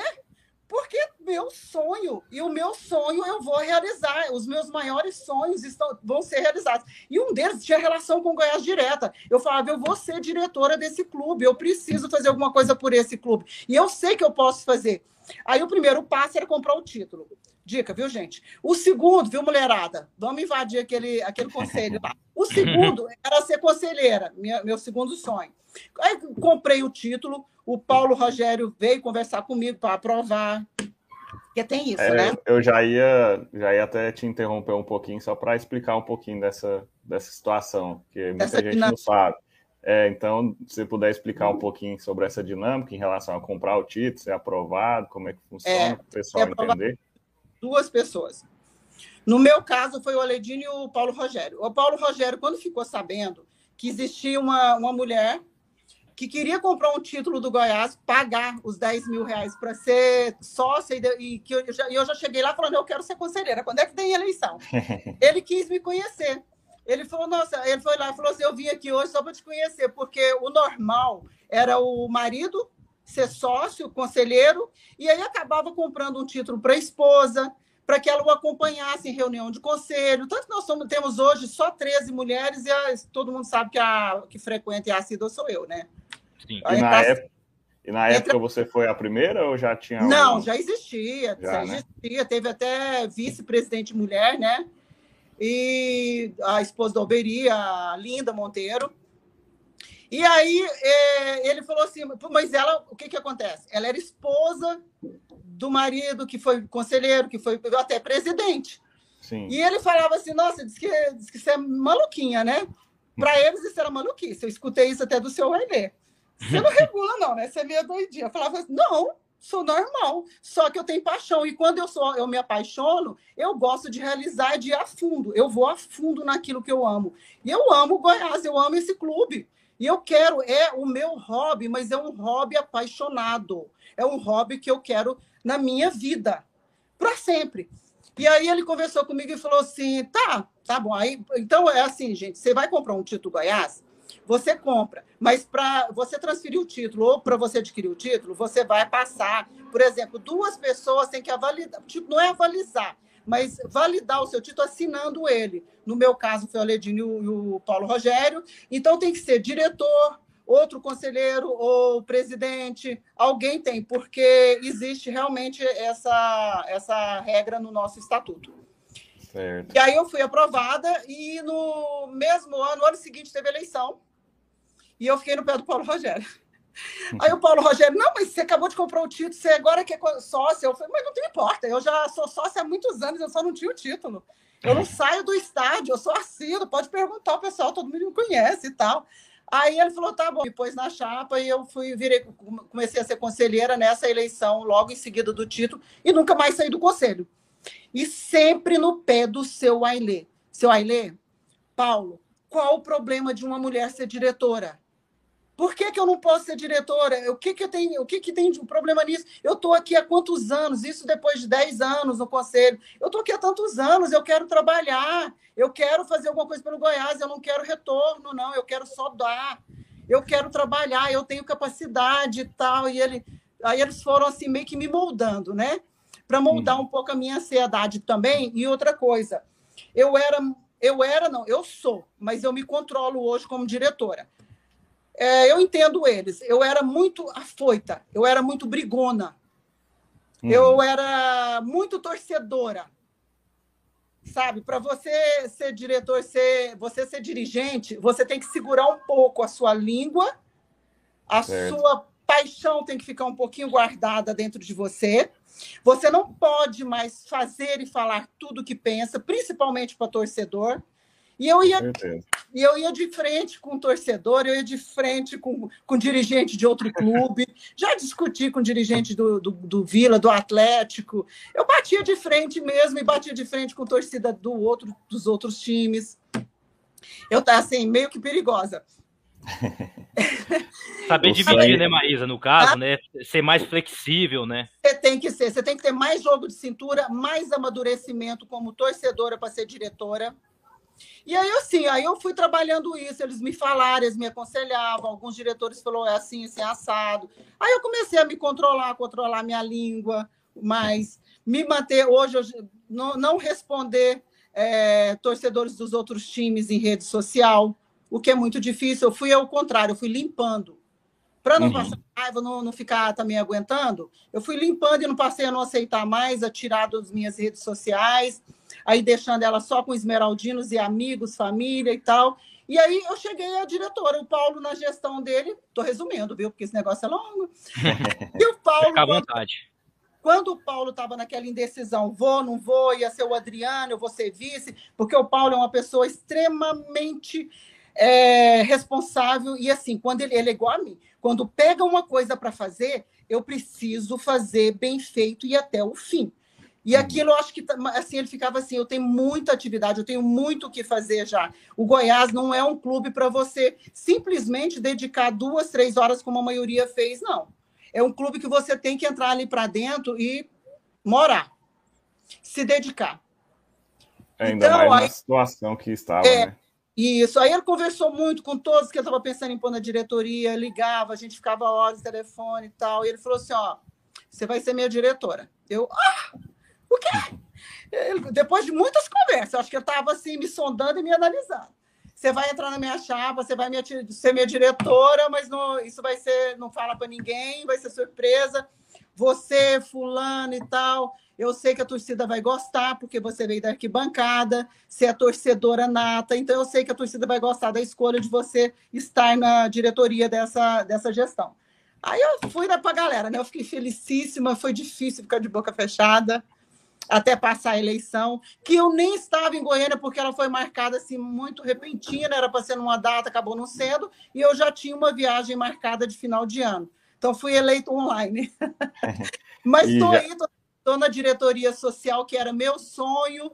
Speaker 2: Porque meu sonho, e o meu sonho eu vou realizar, os meus maiores sonhos estão, vão ser realizados. E um deles tinha relação com Goiás Direta. Eu falava, eu vou ser diretora desse clube, eu preciso fazer alguma coisa por esse clube. E eu sei que eu posso fazer. Aí o primeiro passo era comprar o título. Dica, viu, gente? O segundo, viu, mulherada? Vamos invadir aquele, aquele conselho lá. O segundo era ser conselheira, minha, meu segundo sonho. Aí comprei o título, o Paulo Rogério veio conversar comigo para aprovar. Porque tem isso, é, né?
Speaker 3: Eu já ia, já ia até te interromper um pouquinho, só para explicar um pouquinho dessa, dessa situação, que muita essa gente não sabe. É, então, se você puder explicar um pouquinho sobre essa dinâmica em relação a comprar o título, ser aprovado, como é que funciona, é, para o pessoal entender.
Speaker 2: Duas pessoas. No meu caso, foi o Aledino e o Paulo Rogério. O Paulo Rogério, quando ficou sabendo que existia uma, uma mulher que queria comprar um título do Goiás, pagar os 10 mil reais para ser sócia, e, que eu já, eu já cheguei lá falando, eu quero ser conselheira, quando é que tem eleição? ele quis me conhecer. Ele falou, nossa, ele foi lá e falou assim, eu vim aqui hoje só para te conhecer, porque o normal era o marido ser sócio, conselheiro, e aí acabava comprando um título para a esposa, para que ela o acompanhasse em reunião de conselho. Tanto que nós somos, temos hoje só 13 mulheres, e a, todo mundo sabe que a que frequenta e a assídua sou eu, né?
Speaker 3: Sim. E na, época, e na época você foi a primeira ou já tinha?
Speaker 2: Não, já existia. Já, já né? existia. Teve até vice-presidente mulher, né? E a esposa da Alberi, a Linda Monteiro. E aí é, ele falou assim, mas ela, o que, que acontece? Ela era esposa do marido, que foi conselheiro, que foi até presidente. Sim. E ele falava assim, nossa, diz que, diz que isso é maluquinha, né? Para eles isso era maluquice. Eu escutei isso até do seu Renê. Você não regula, não, né? Você é meio doidinha. Eu falava assim, não, sou normal. Só que eu tenho paixão. E quando eu sou, eu me apaixono, eu gosto de realizar de ir a fundo. Eu vou a fundo naquilo que eu amo. E eu amo o Goiás, eu amo esse clube. E eu quero, é o meu hobby, mas é um hobby apaixonado. É um hobby que eu quero na minha vida, para sempre. E aí ele conversou comigo e falou assim: tá, tá bom. Aí, então é assim, gente: você vai comprar um título Goiás, você compra, mas para você transferir o título ou para você adquirir o título, você vai passar, por exemplo, duas pessoas têm que avaliar, tipo, não é avalizar, mas validar o seu título assinando ele. No meu caso, foi o Aledinho e o Paulo Rogério. Então, tem que ser diretor, outro conselheiro ou presidente, alguém tem, porque existe realmente essa, essa regra no nosso estatuto. Certo. E aí eu fui aprovada e no mesmo ano, no ano seguinte, teve eleição. E eu fiquei no pé do Paulo Rogério. Aí o Paulo Rogério, não, mas você acabou de comprar o título, você agora quer sócio. Eu falei, mas não tem importa, eu já sou sócio há muitos anos, eu só não tinha o título. Eu não saio do estádio, eu sou assíduo, pode perguntar ao pessoal, todo mundo me conhece e tal. Aí ele falou, tá bom, me pôs na chapa e eu fui, virei, comecei a ser conselheira nessa eleição, logo em seguida do título, e nunca mais saí do conselho. E sempre no pé do seu Ailê. Seu Ailê, Paulo, qual o problema de uma mulher ser diretora? Por que, que eu não posso ser diretora? O que, que, tem, o que, que tem de problema nisso? Eu estou aqui há quantos anos? Isso depois de 10 anos no conselho. Eu estou aqui há tantos anos, eu quero trabalhar, eu quero fazer alguma coisa pelo Goiás, eu não quero retorno, não, eu quero só dar. Eu quero trabalhar, eu tenho capacidade e tal. E ele, aí eles foram assim, meio que me moldando, né? Para moldar um pouco a minha ansiedade também. E outra coisa, eu era, eu era, não, eu sou, mas eu me controlo hoje como diretora é, eu entendo eles. Eu era muito afoita, eu era muito brigona, uhum. eu era muito torcedora. Sabe, para você ser diretor, ser, você ser dirigente, você tem que segurar um pouco a sua língua, a certo. sua paixão tem que ficar um pouquinho guardada dentro de você. Você não pode mais fazer e falar tudo que pensa, principalmente para torcedor. E eu ia, e eu ia de frente com o torcedor, eu ia de frente com, com dirigente de outro clube, já discuti com dirigente do, do, do Vila, do Atlético. Eu batia de frente mesmo e batia de frente com torcida do outro, dos outros times. Eu estava assim, meio que perigosa.
Speaker 1: Saber dividir, né, Maísa, no caso, ah, né? Ser mais flexível, né?
Speaker 2: Você tem que ser, você tem que ter mais jogo de cintura, mais amadurecimento como torcedora para ser diretora. E aí, assim, aí eu fui trabalhando isso, eles me falaram, eles me aconselhavam, alguns diretores falaram, é assim, assim, assado. Aí eu comecei a me controlar, controlar minha língua, mas me manter, hoje, eu não, não responder é, torcedores dos outros times em rede social, o que é muito difícil. Eu fui ao contrário, eu fui limpando. Para não uhum. passar raiva, não, não ficar também aguentando, eu fui limpando e não passei a não aceitar mais, a tirar das minhas redes sociais, aí deixando ela só com esmeraldinos e amigos, família e tal. E aí eu cheguei à diretora, o Paulo na gestão dele, estou resumindo, viu? Porque esse negócio é longo.
Speaker 1: E o Paulo. Fica à vontade.
Speaker 2: Quando, o Paulo estava naquela indecisão, vou, não vou, ia ser o Adriano, eu vou ser vice, porque o Paulo é uma pessoa extremamente é, responsável. E assim, quando ele, ele é igual a mim, quando pega uma coisa para fazer, eu preciso fazer bem feito e até o fim. E uhum. aquilo, eu acho que tá, assim, ele ficava assim: eu tenho muita atividade, eu tenho muito o que fazer já. O Goiás não é um clube para você simplesmente dedicar duas, três horas, como a maioria fez, não. É um clube que você tem que entrar ali para dentro e morar, se dedicar.
Speaker 3: Ainda então, mais aí, na situação que estava, é, né?
Speaker 2: Isso. Aí ele conversou muito com todos que eu estava pensando em pôr na diretoria, ligava, a gente ficava horas no telefone e tal. E ele falou assim: ó, você vai ser minha diretora. Eu, ah, o quê? Ele, depois de muitas conversas, acho que eu estava assim, me sondando e me analisando. Você vai entrar na minha chapa, você vai ser minha diretora, mas não, isso vai ser, não fala para ninguém, vai ser surpresa. Você, fulano e tal, eu sei que a torcida vai gostar, porque você veio da arquibancada, você é torcedora nata, então eu sei que a torcida vai gostar da escolha de você estar na diretoria dessa, dessa gestão. Aí eu fui para a galera, né? Eu fiquei felicíssima, foi difícil ficar de boca fechada até passar a eleição, que eu nem estava em Goiânia porque ela foi marcada assim muito repentina, era para ser numa data, acabou não sendo, e eu já tinha uma viagem marcada de final de ano. Então fui eleito online. Mas estou já... aí, estou na diretoria social, que era meu sonho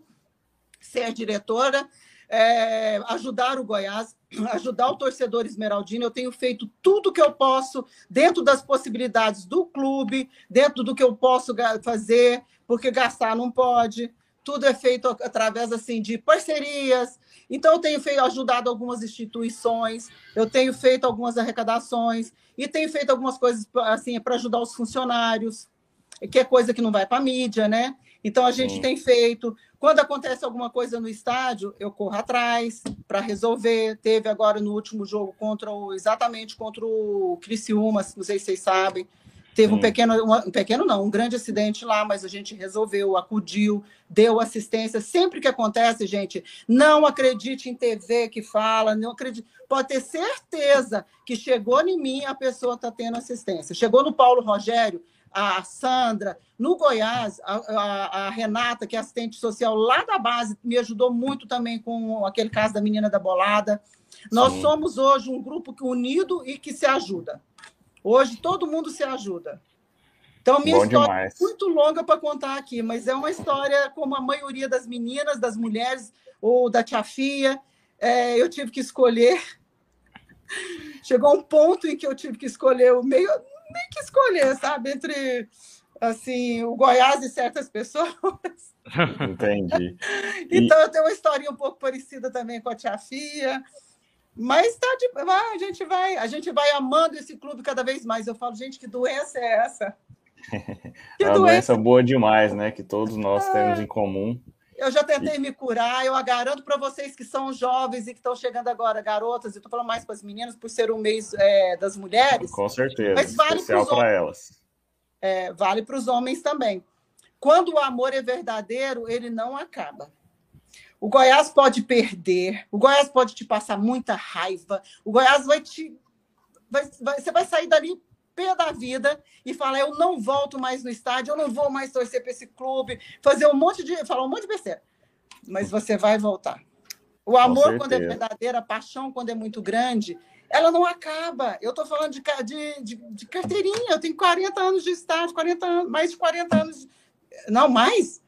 Speaker 2: ser diretora, é, ajudar o Goiás, ajudar o torcedor esmeraldino. Eu tenho feito tudo que eu posso dentro das possibilidades do clube, dentro do que eu posso fazer, porque gastar não pode. Tudo é feito através assim de parcerias. Então eu tenho feito, ajudado algumas instituições, eu tenho feito algumas arrecadações e tenho feito algumas coisas assim para ajudar os funcionários que é coisa que não vai para a mídia, né? Então a gente Sim. tem feito. Quando acontece alguma coisa no estádio, eu corro atrás para resolver. Teve agora no último jogo contra o exatamente contra o Criciúma, não sei se vocês sabem. Teve um pequeno, um pequeno não, um grande acidente lá, mas a gente resolveu, acudiu, deu assistência. Sempre que acontece, gente, não acredite em TV que fala, não acredite. Pode ter certeza que chegou em mim, a pessoa está tendo assistência. Chegou no Paulo Rogério, a Sandra, no Goiás, a, a, a, Renata, que é assistente social lá da base, me ajudou muito também com aquele caso da menina da bolada. Nós Sim. somos hoje um grupo unido e que se ajuda. Hoje todo mundo se ajuda. Então, minha Bom história é demais. é muito longa para contar aqui, mas é uma história como a maioria das meninas, das mulheres, ou da tia Fia. É, eu tive que escolher. Chegou um ponto em que eu tive que escolher o meio, nem que escolher, sabe, entre assim, o Goiás e certas pessoas.
Speaker 3: Entendi.
Speaker 2: então, eu tenho uma historinha um pouco parecida também com a tia Fia. Mas tá de, a gente vai, a gente vai amando esse clube cada vez mais. Eu falo, gente, que doença é essa?
Speaker 3: Que é uma doença... doença boa demais, né? Que todos nós é... temos em comum.
Speaker 2: Eu já tentei e... me curar, eu garanto para vocês que são jovens e que estão chegando agora, garotas, eu estou falando mais para as meninas, por ser um mês é, das mulheres.
Speaker 3: Com certeza, mas vale especial para elas.
Speaker 2: É, vale para os homens também. Quando o amor é verdadeiro, ele não acaba. O Goiás pode perder, o Goiás pode te passar muita raiva, o Goiás vai te. Vai, vai, você vai sair dali pé da vida e falar: eu não volto mais no estádio, eu não vou mais torcer para esse clube, fazer um monte de. falar um monte de besteira. Mas você vai voltar. O amor, quando é verdadeiro, a paixão, quando é muito grande, ela não acaba. Eu estou falando de, de, de, de, carteirinha, eu tenho 40 anos de estádio, 40 anos, mais de 40 anos. Não, mais?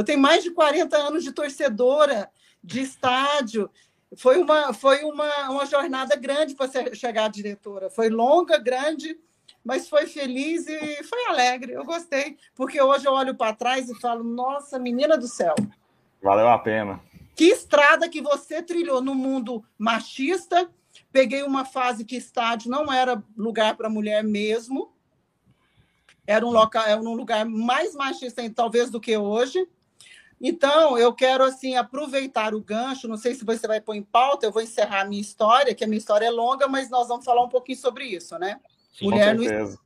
Speaker 2: Eu tenho mais de 40 anos de torcedora, de estádio. Foi uma, foi uma, uma jornada grande para chegar à diretora. Foi longa, grande, mas foi feliz e foi alegre. Eu gostei, porque hoje eu olho para trás e falo: nossa, menina do céu.
Speaker 3: Valeu a pena.
Speaker 2: Que estrada que você trilhou no mundo machista. Peguei uma fase que estádio não era lugar para mulher mesmo. Era um, local, era um lugar mais machista, talvez, do que hoje. Então, eu quero assim aproveitar o gancho. Não sei se você vai pôr em pauta, eu vou encerrar a minha história, que a minha história é longa, mas nós vamos falar um pouquinho sobre isso, né?
Speaker 3: Sim, Mulher com certeza. No...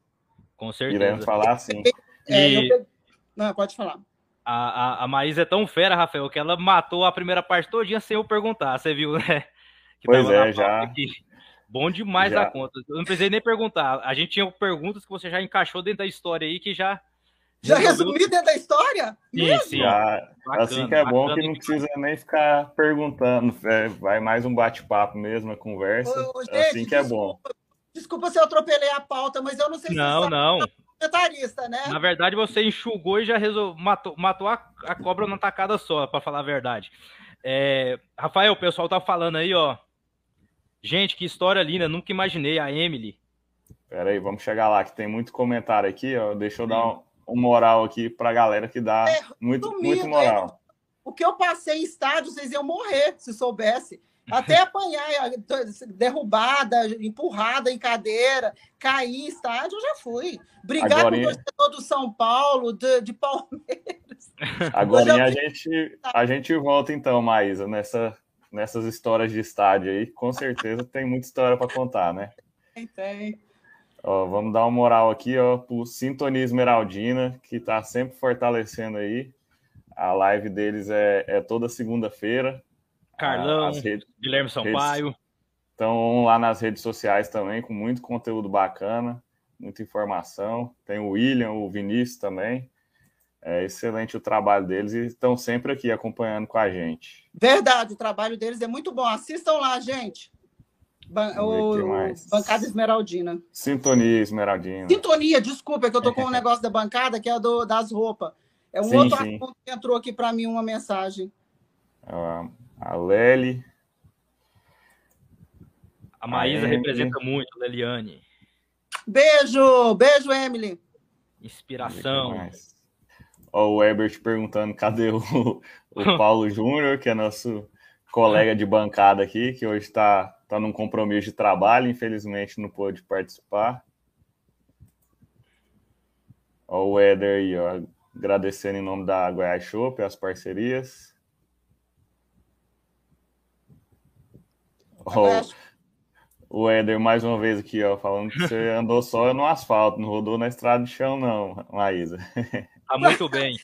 Speaker 1: Com certeza.
Speaker 3: Iremos falar sim.
Speaker 2: É, e... eu... Não, pode falar.
Speaker 1: A, a, a Maísa é tão fera, Rafael, que ela matou a primeira parte todinha sem eu perguntar. Você viu, né?
Speaker 3: Que pois é, já. Aqui.
Speaker 1: Bom demais já. a conta. Eu não precisei nem perguntar. A gente tinha perguntas que você já encaixou dentro da história aí, que já
Speaker 2: já resumi dentro da história?
Speaker 3: Sim, sim. Já, bacana, assim que é bom que não precisa nem ficar perguntando. É, vai mais um bate-papo mesmo, a conversa. Ô, gente, assim que é bom.
Speaker 2: Desculpa se eu atropelei a pauta, mas eu não sei se
Speaker 1: não, não.
Speaker 2: comentarista, né?
Speaker 1: Na verdade, você enxugou e já resol... matou, matou a, a cobra na tacada só, para falar a verdade. É... Rafael, o pessoal tá falando aí, ó. Gente, que história linda, nunca imaginei. A Emily.
Speaker 3: Pera aí, vamos chegar lá, que tem muito comentário aqui, ó. Deixa eu dar um um moral aqui para a galera que dá é, muito, muito moral.
Speaker 2: É, o que eu passei em estádio, vocês iam morrer se soubesse. Até apanhar, derrubada, empurrada em cadeira, cair em estádio, eu já fui. Brigar Agora, com o torcedor do São Paulo, de, de Palmeiras.
Speaker 3: Agora a gente, a gente volta então, Maísa, nessa, nessas histórias de estádio aí. Com certeza tem muita história para contar, né?
Speaker 2: Tem, tem.
Speaker 3: Ó, vamos dar uma moral aqui, ó, pro Sintonia Esmeraldina, que está sempre fortalecendo aí. A live deles é, é toda segunda-feira.
Speaker 1: Carlão, redes, Guilherme Sampaio.
Speaker 3: Estão lá nas redes sociais também, com muito conteúdo bacana, muita informação. Tem o William, o Vinícius também. É excelente o trabalho deles e estão sempre aqui acompanhando com a gente.
Speaker 2: Verdade, o trabalho deles é muito bom. Assistam lá, gente. Ban o, bancada Esmeraldina.
Speaker 3: Sintonia Esmeraldina.
Speaker 2: Sintonia, desculpa, é que eu tô com um negócio da bancada que é do, das roupas. É um sim, outro sim. assunto que entrou aqui para mim uma mensagem.
Speaker 3: Uh, a Lely.
Speaker 1: A Maísa a representa muito, Leliane.
Speaker 2: Beijo, beijo, Emily.
Speaker 1: Inspiração.
Speaker 3: Ó, o Herbert perguntando cadê o, o Paulo Júnior, que é nosso colega de bancada aqui, que hoje está está num compromisso de trabalho, infelizmente não pôde participar. Ó, o Éder aí, ó, agradecendo em nome da Goiás Shop as parcerias. Ó, o Éder mais uma vez aqui, ó, falando que você andou só no asfalto, não rodou na estrada de chão, não, Maísa.
Speaker 1: Tá muito bem.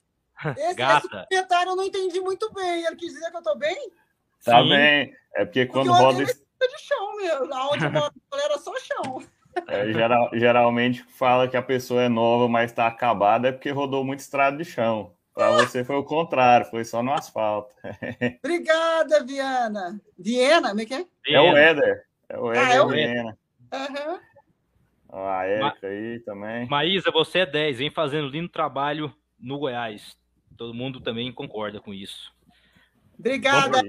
Speaker 2: Esse, Gata. esse comentário eu não entendi muito bem. Ele quis dizer que eu tô bem?
Speaker 3: Tá Sim. bem. É porque quando porque roda.
Speaker 2: De chão mesmo. Aonde moro era só chão.
Speaker 3: É, geral, geralmente fala que a pessoa é nova, mas está acabada, é porque rodou muito estrada de chão. Para você foi o contrário, foi só no asfalto.
Speaker 2: Obrigada, Viana. Viena, como é que é?
Speaker 3: É o Éder. É o Éder ah, é o Viena. Uhum. A Érica Ma aí também.
Speaker 1: Maísa, você é 10, vem fazendo lindo trabalho no Goiás. Todo mundo também concorda com isso.
Speaker 2: Obrigada.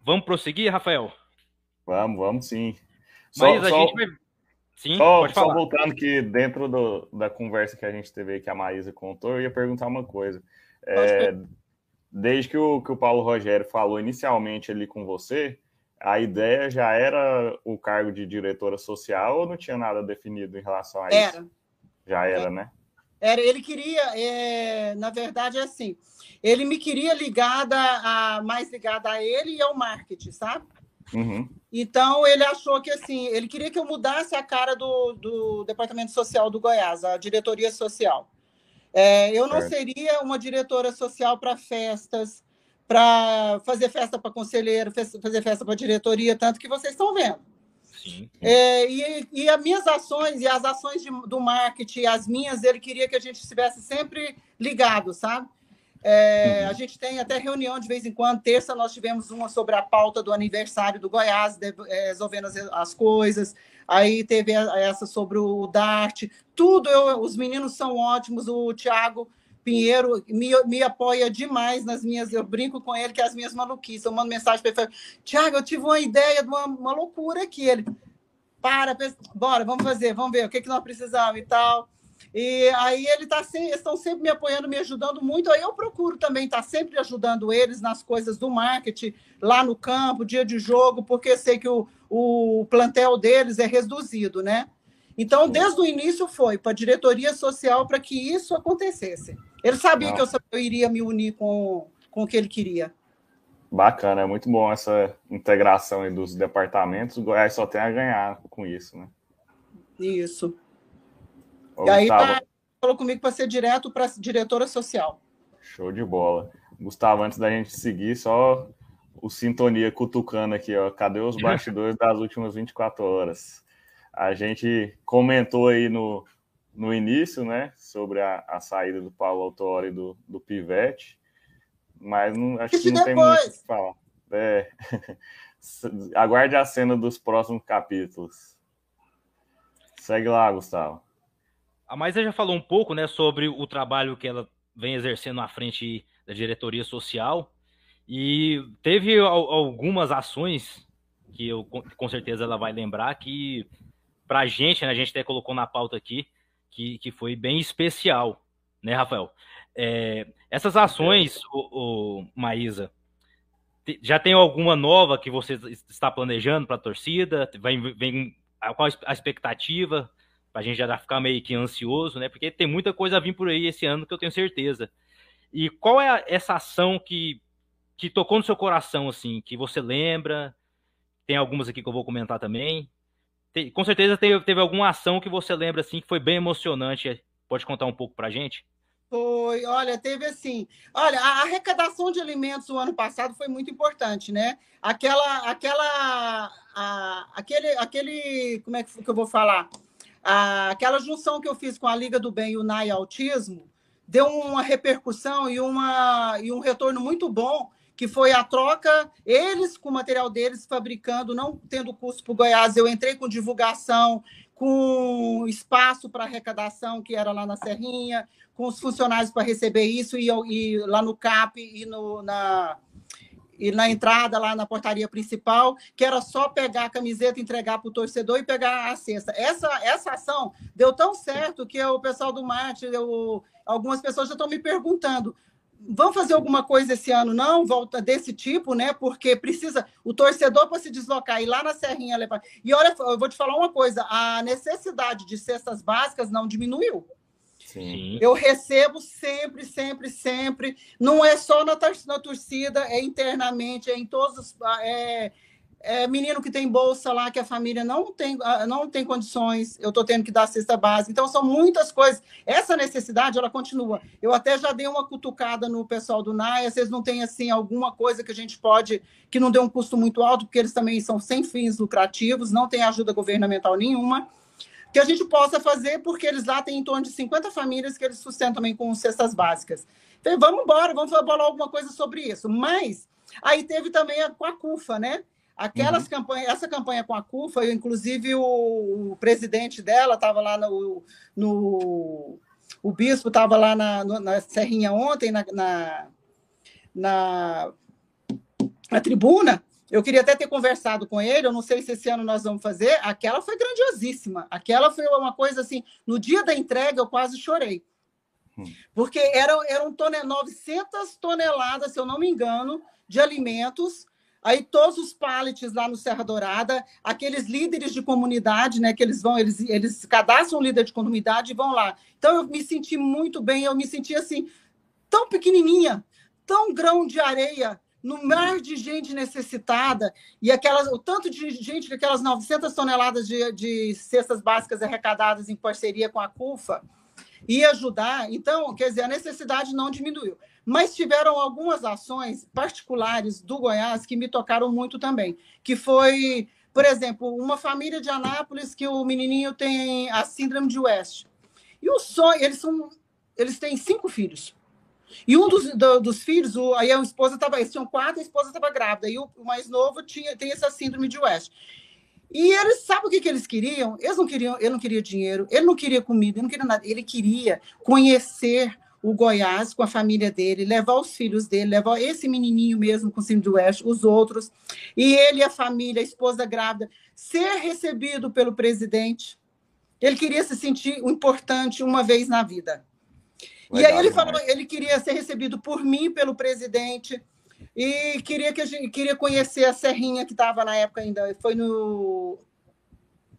Speaker 1: Vamos prosseguir, Rafael?
Speaker 3: Vamos, vamos sim.
Speaker 1: Mas só, a só, gente vai. Sim,
Speaker 3: só, pode falar. Só voltando que dentro do, da conversa que a gente teve que a Maísa contou, eu ia perguntar uma coisa. É, desde que o, que o Paulo Rogério falou inicialmente ali com você, a ideia já era o cargo de diretora social ou não tinha nada definido em relação a isso?
Speaker 2: Era.
Speaker 3: Já era, né?
Speaker 2: Era, ele queria, é, na verdade, é assim, ele me queria ligada a mais ligada a ele e ao marketing, sabe?
Speaker 3: Uhum.
Speaker 2: Então ele achou que assim, ele queria que eu mudasse a cara do, do departamento social do Goiás, a diretoria social. É, eu não certo. seria uma diretora social para festas, para fazer festa para conselheiro, fazer festa para diretoria, tanto que vocês estão vendo.
Speaker 1: Sim.
Speaker 2: É, e, e as minhas ações e as ações de, do marketing, as minhas, ele queria que a gente estivesse sempre ligado, sabe? É, uhum. A gente tem até reunião de vez em quando. Terça nós tivemos uma sobre a pauta do aniversário do Goiás, de, é, resolvendo as, as, coisas. Aí teve essa sobre o Dart. Tudo, eu, os meninos são ótimos. O Tiago Pinheiro me, me apoia demais nas minhas. Eu brinco com ele que é as minhas maluquices. Eu mando mensagem para ele: falo, Tiago, eu tive uma ideia de uma, uma loucura aqui. Ele, para, bora, vamos fazer, vamos ver o que, que nós precisamos e tal. E aí ele tá eles estão sempre me apoiando, me ajudando muito. Aí eu procuro também estar tá sempre ajudando eles nas coisas do marketing, lá no campo, dia de jogo, porque sei que o, o plantel deles é reduzido, né? Então, desde o início foi para a diretoria social para que isso acontecesse. Ele sabia Não. que eu, eu iria me unir com, com o que ele queria.
Speaker 3: Bacana, é muito bom essa integração dos departamentos. O Goiás só tem a ganhar com isso, né?
Speaker 2: Isso. Ô, e aí tá, falou comigo para ser direto para diretora social.
Speaker 3: Show de bola. Gustavo, antes da gente seguir, só o Sintonia cutucando aqui, ó. Cadê os bastidores das últimas 24 horas? A gente comentou aí no, no início, né, sobre a, a saída do Paulo Autori e do, do Pivete, mas não, acho que não tem muito o que falar. É. Aguarde a cena dos próximos capítulos. Segue lá, Gustavo.
Speaker 1: A Maisa já falou um pouco, né, sobre o trabalho que ela vem exercendo à frente da diretoria social e teve algumas ações que eu com certeza ela vai lembrar que para a gente, né, a gente até colocou na pauta aqui, que, que foi bem especial, né, Rafael? É, essas ações, o, o Maísa, já tem alguma nova que você está planejando para a torcida? Vem, vem, qual a expectativa? Para a gente já ficar meio que ansioso, né? Porque tem muita coisa a vir por aí esse ano que eu tenho certeza. E qual é essa ação que, que tocou no seu coração, assim, que você lembra? Tem algumas aqui que eu vou comentar também com certeza teve, teve alguma ação que você lembra assim que foi bem emocionante. Pode contar um pouco para gente?
Speaker 2: Foi, olha, teve assim. Olha, a arrecadação de alimentos o ano passado foi muito importante, né? Aquela, aquela, a, aquele, aquele, como é que eu vou falar? Aquela junção que eu fiz com a Liga do Bem e o NAI Autismo deu uma repercussão e, uma, e um retorno muito bom que foi a troca, eles com o material deles fabricando, não tendo custo para o Goiás, eu entrei com divulgação, com espaço para arrecadação, que era lá na Serrinha, com os funcionários para receber isso, e, e, lá no CAP e, no, na, e na entrada, lá na portaria principal, que era só pegar a camiseta, entregar para o torcedor e pegar a cesta. Essa, essa ação deu tão certo que o pessoal do Marte, eu, algumas pessoas já estão me perguntando vão fazer alguma coisa esse ano, não? Volta desse tipo, né? Porque precisa o torcedor para se deslocar e lá na Serrinha levar. E olha, eu vou te falar uma coisa: a necessidade de cestas básicas não diminuiu.
Speaker 1: Sim.
Speaker 2: Eu recebo sempre, sempre, sempre. Não é só na, na torcida, é internamente, é em todos os. É, é, menino que tem bolsa lá, que a família não tem, ah, não tem condições, eu estou tendo que dar cesta básica. Então, são muitas coisas. Essa necessidade, ela continua. Eu até já dei uma cutucada no pessoal do NAIA, vocês não têm, assim, alguma coisa que a gente pode, que não dê um custo muito alto, porque eles também são sem fins lucrativos, não tem ajuda governamental nenhuma, que a gente possa fazer, porque eles lá têm em torno de 50 famílias que eles sustentam também com cestas básicas. Então, vamos embora, vamos falar alguma coisa sobre isso. Mas, aí teve também a, com a CUFA, né? Aquelas uhum. campanhas, essa campanha com a CUFA, inclusive o, o presidente dela estava lá no, no, O bispo estava lá na, na Serrinha ontem, na, na, na, na tribuna. Eu queria até ter conversado com ele, eu não sei se esse ano nós vamos fazer. Aquela foi grandiosíssima. Aquela foi uma coisa assim. No dia da entrega, eu quase chorei. Hum. Porque eram, eram 900 toneladas, se eu não me engano, de alimentos Aí todos os pallets lá no Serra Dourada, aqueles líderes de comunidade, né, que eles vão, eles, eles cadastram um líder de comunidade e vão lá. Então eu me senti muito bem, eu me senti assim, tão pequenininha, tão grão de areia, no mar de gente necessitada, e aquelas, o tanto de gente que aquelas 900 toneladas de, de cestas básicas arrecadadas em parceria com a CUFA ia ajudar. Então, quer dizer, a necessidade não diminuiu. Mas tiveram algumas ações particulares do Goiás que me tocaram muito também, que foi, por exemplo, uma família de Anápolis que o menininho tem a síndrome de West. E o sonho, eles são, eles têm cinco filhos. E um dos, do, dos filhos, o, aí a esposa estava, eles tinham quatro, a esposa estava grávida, e o, o, mais novo tinha, tem essa síndrome de West. E eles sabem o que, que eles queriam? Eles não queriam, ele não queria dinheiro, ele não queria comida, ele não queria nada, ele queria conhecer o Goiás com a família dele, levar os filhos dele, levar esse menininho mesmo com síndrome do Oeste, os outros, e ele, a família, a esposa grávida, ser recebido pelo presidente. Ele queria se sentir importante uma vez na vida. Legal, e aí ele falou, ele queria ser recebido por mim, pelo presidente, e queria que a gente queria conhecer a Serrinha que estava na época ainda. Foi no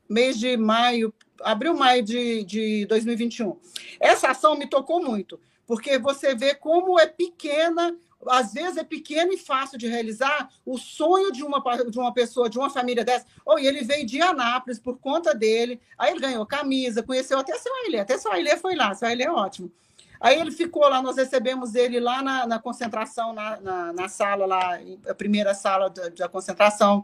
Speaker 2: mês de maio, abril, maio de, de 2021. Essa ação me tocou muito, porque você vê como é pequena, às vezes é pequeno e fácil de realizar o sonho de uma, de uma pessoa, de uma família dessa. Ou oh, ele veio de Anápolis por conta dele, aí ele ganhou camisa, conheceu até seu Ailê, até seu Ailê foi lá, seu Ailê é ótimo. Aí ele ficou lá, nós recebemos ele lá na, na concentração, na, na, na, sala lá, a primeira sala da, da concentração.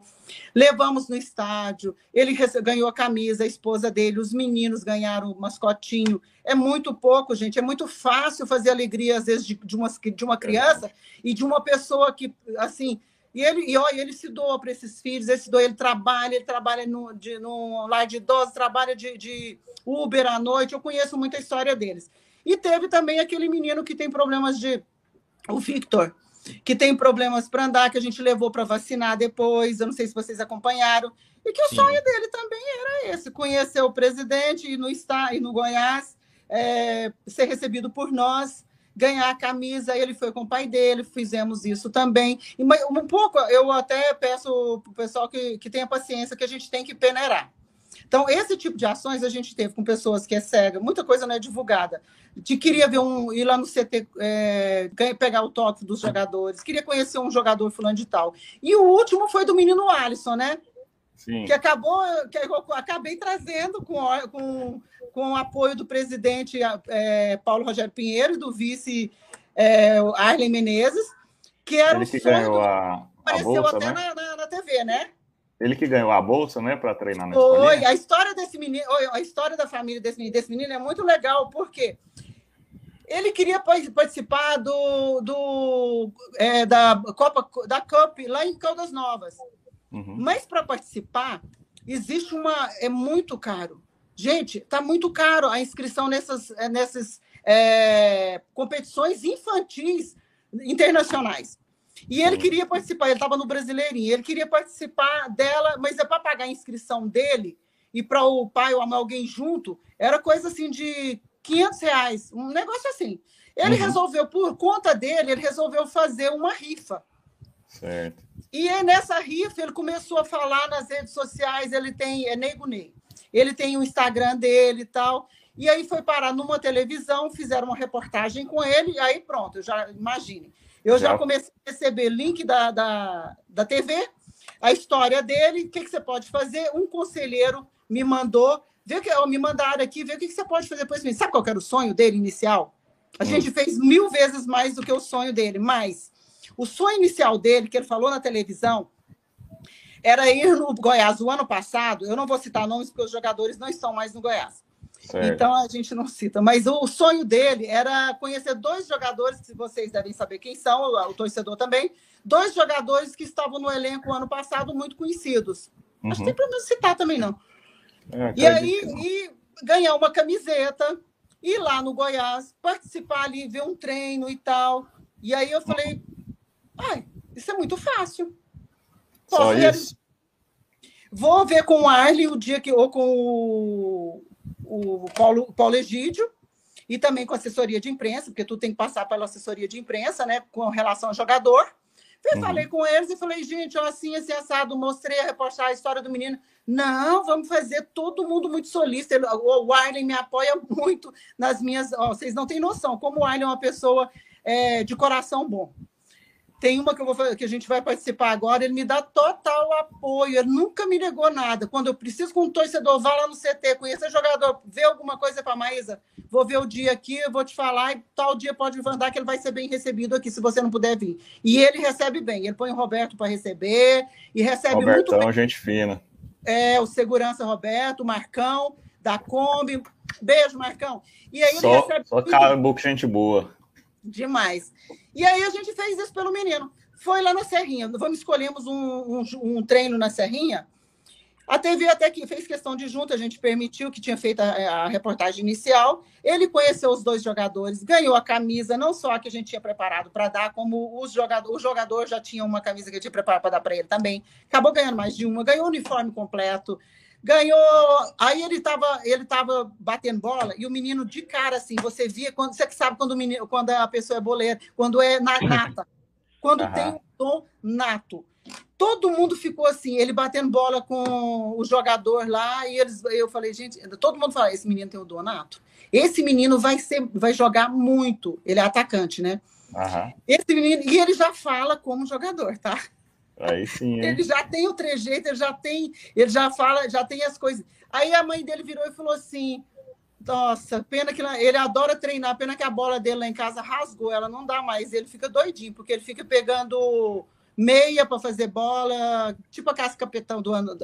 Speaker 2: Levamos no estádio, ele ganhou a camisa, a esposa dele, os meninos ganharam o mascotinho. É muito pouco, gente, é muito fácil fazer alegria, às vezes, de, de, uma, de uma criança e de uma pessoa que, assim, e ele, e, ó, ele se doa para esses filhos, ele se doa, ele trabalha, ele trabalha no, de, no lar de idosos, trabalha de, de Uber à noite, eu conheço muita história deles. E teve também aquele menino que tem problemas de. O Victor, que tem problemas para andar, que a gente levou para vacinar depois. Eu não sei se vocês acompanharam. E que o Sim. sonho dele também era esse: conhecer o presidente e no, está, e no Goiás, é, ser recebido por nós ganhar a camisa, ele foi com o pai dele, fizemos isso também. E um pouco, eu até peço para o pessoal que, que tenha paciência, que a gente tem que peneirar. Então, esse tipo de ações a gente teve com pessoas que é cega, muita coisa não é divulgada. De queria ver um, ir lá no CT, é, pegar o toque dos jogadores, queria conhecer um jogador fulano de tal. E o último foi do menino Alisson, né? Sim. Que acabou, que eu acabei trazendo com, com, com o apoio do presidente é, Paulo Rogério Pinheiro e do vice é, Arlen Menezes, que era Ele
Speaker 3: um que. Ganhou a, a
Speaker 2: apareceu
Speaker 3: bolsa,
Speaker 2: até
Speaker 3: né?
Speaker 2: na, na, na TV, né?
Speaker 3: Ele que ganhou a bolsa, né, para treinar na
Speaker 2: Foi, a história desse menino, a história da família desse menino, desse menino é muito legal, porque ele queria participar do, do é, da Copa da Cup lá em Caldas Novas. Uhum. Mas para participar, existe uma. É muito caro. Gente, está muito caro a inscrição nessas, é, nessas é, competições infantis internacionais. E ele queria participar, ele estava no Brasileirinho, ele queria participar dela, mas é para pagar a inscrição dele e para o pai ou alguém junto, era coisa assim de 500 reais, um negócio assim. Ele uhum. resolveu, por conta dele, ele resolveu fazer uma rifa.
Speaker 3: Certo.
Speaker 2: E aí, nessa rifa, ele começou a falar nas redes sociais, ele tem, é Nego Ney, ele tem o Instagram dele e tal, e aí foi parar numa televisão, fizeram uma reportagem com ele, e aí pronto, já imagine. Eu já comecei a receber link da, da, da TV, a história dele, o que, que você pode fazer. Um conselheiro me mandou, vê que, me mandaram aqui, vê o que, que você pode fazer depois. Sabe qual era o sonho dele inicial? A hum. gente fez mil vezes mais do que o sonho dele, mas o sonho inicial dele, que ele falou na televisão, era ir no Goiás o ano passado. Eu não vou citar nomes porque os jogadores não estão mais no Goiás. Certo. Então a gente não cita. Mas o sonho dele era conhecer dois jogadores, que vocês devem saber quem são, o torcedor também, dois jogadores que estavam no elenco ano passado muito conhecidos. Uhum. Acho que tem problema citar também, não. É, e aí, e ganhar uma camiseta, ir lá no Goiás, participar ali, ver um treino e tal. E aí eu falei, ai, isso é muito fácil.
Speaker 3: Posso Só isso?
Speaker 2: Vou ver com o Arley o dia que, ou com o, o Paulo, Paulo Egídio, e também com assessoria de imprensa, porque tu tem que passar pela assessoria de imprensa, né, com relação ao jogador. Eu uhum. falei com eles e falei, gente, ó, assim, assim, assado, mostrei a reportagem, a história do menino. Não, vamos fazer todo mundo muito solícito. O Arlen me apoia muito nas minhas. Ó, vocês não têm noção como o Arlen é uma pessoa é, de coração bom. Tem uma que, eu vou, que a gente vai participar agora, ele me dá total apoio, ele nunca me negou nada. Quando eu preciso com um torcedor, vá lá no CT, conhecer jogador, vê alguma coisa para a Maísa, vou ver o dia aqui, eu vou te falar, e tal dia pode mandar que ele vai ser bem recebido aqui, se você não puder vir. E ele recebe bem, ele põe o Roberto para receber, e recebe
Speaker 3: Robertão,
Speaker 2: muito bem.
Speaker 3: gente fina.
Speaker 2: É, o segurança Roberto, o Marcão, da Kombi. Beijo, Marcão. E aí ele
Speaker 3: só, recebe. Só cara, boca gente boa.
Speaker 2: Demais. E aí a gente fez isso pelo menino. Foi lá na Serrinha. Vamos escolhemos um, um, um treino na Serrinha. A TV até que fez questão de junto, a gente permitiu que tinha feito a, a, reportagem inicial. Ele conheceu os dois jogadores, ganhou a camisa, não só a que a gente tinha preparado para dar, como os jogador, o jogador já tinha uma camisa que eu tinha preparado para dar para ele também. Acabou ganhando mais de uma, ganhou o uniforme completo, ganhou. Aí ele estava ele tava batendo bola e o menino de cara assim, você via quando você que sabe quando o menino, quando a pessoa é boleira, quando é nata, quando uhum. tem um dom nato. Todo mundo ficou assim, ele batendo bola com o jogador lá e eles, eu falei, gente, todo mundo fala, esse menino tem o dom nato. Esse menino vai ser, vai jogar muito. Ele é atacante, né?
Speaker 3: Uhum.
Speaker 2: Esse menino e ele já fala como jogador, tá?
Speaker 3: Aí sim. Hein?
Speaker 2: Ele já tem o trejeito, ele já tem, ele já fala, já tem as coisas. Aí a mãe dele virou e falou assim: Nossa, pena que ele adora treinar, pena que a bola dele lá em casa rasgou, ela não dá mais. Ele fica doidinho, porque ele fica pegando meia para fazer bola, tipo a casa capetão do ano,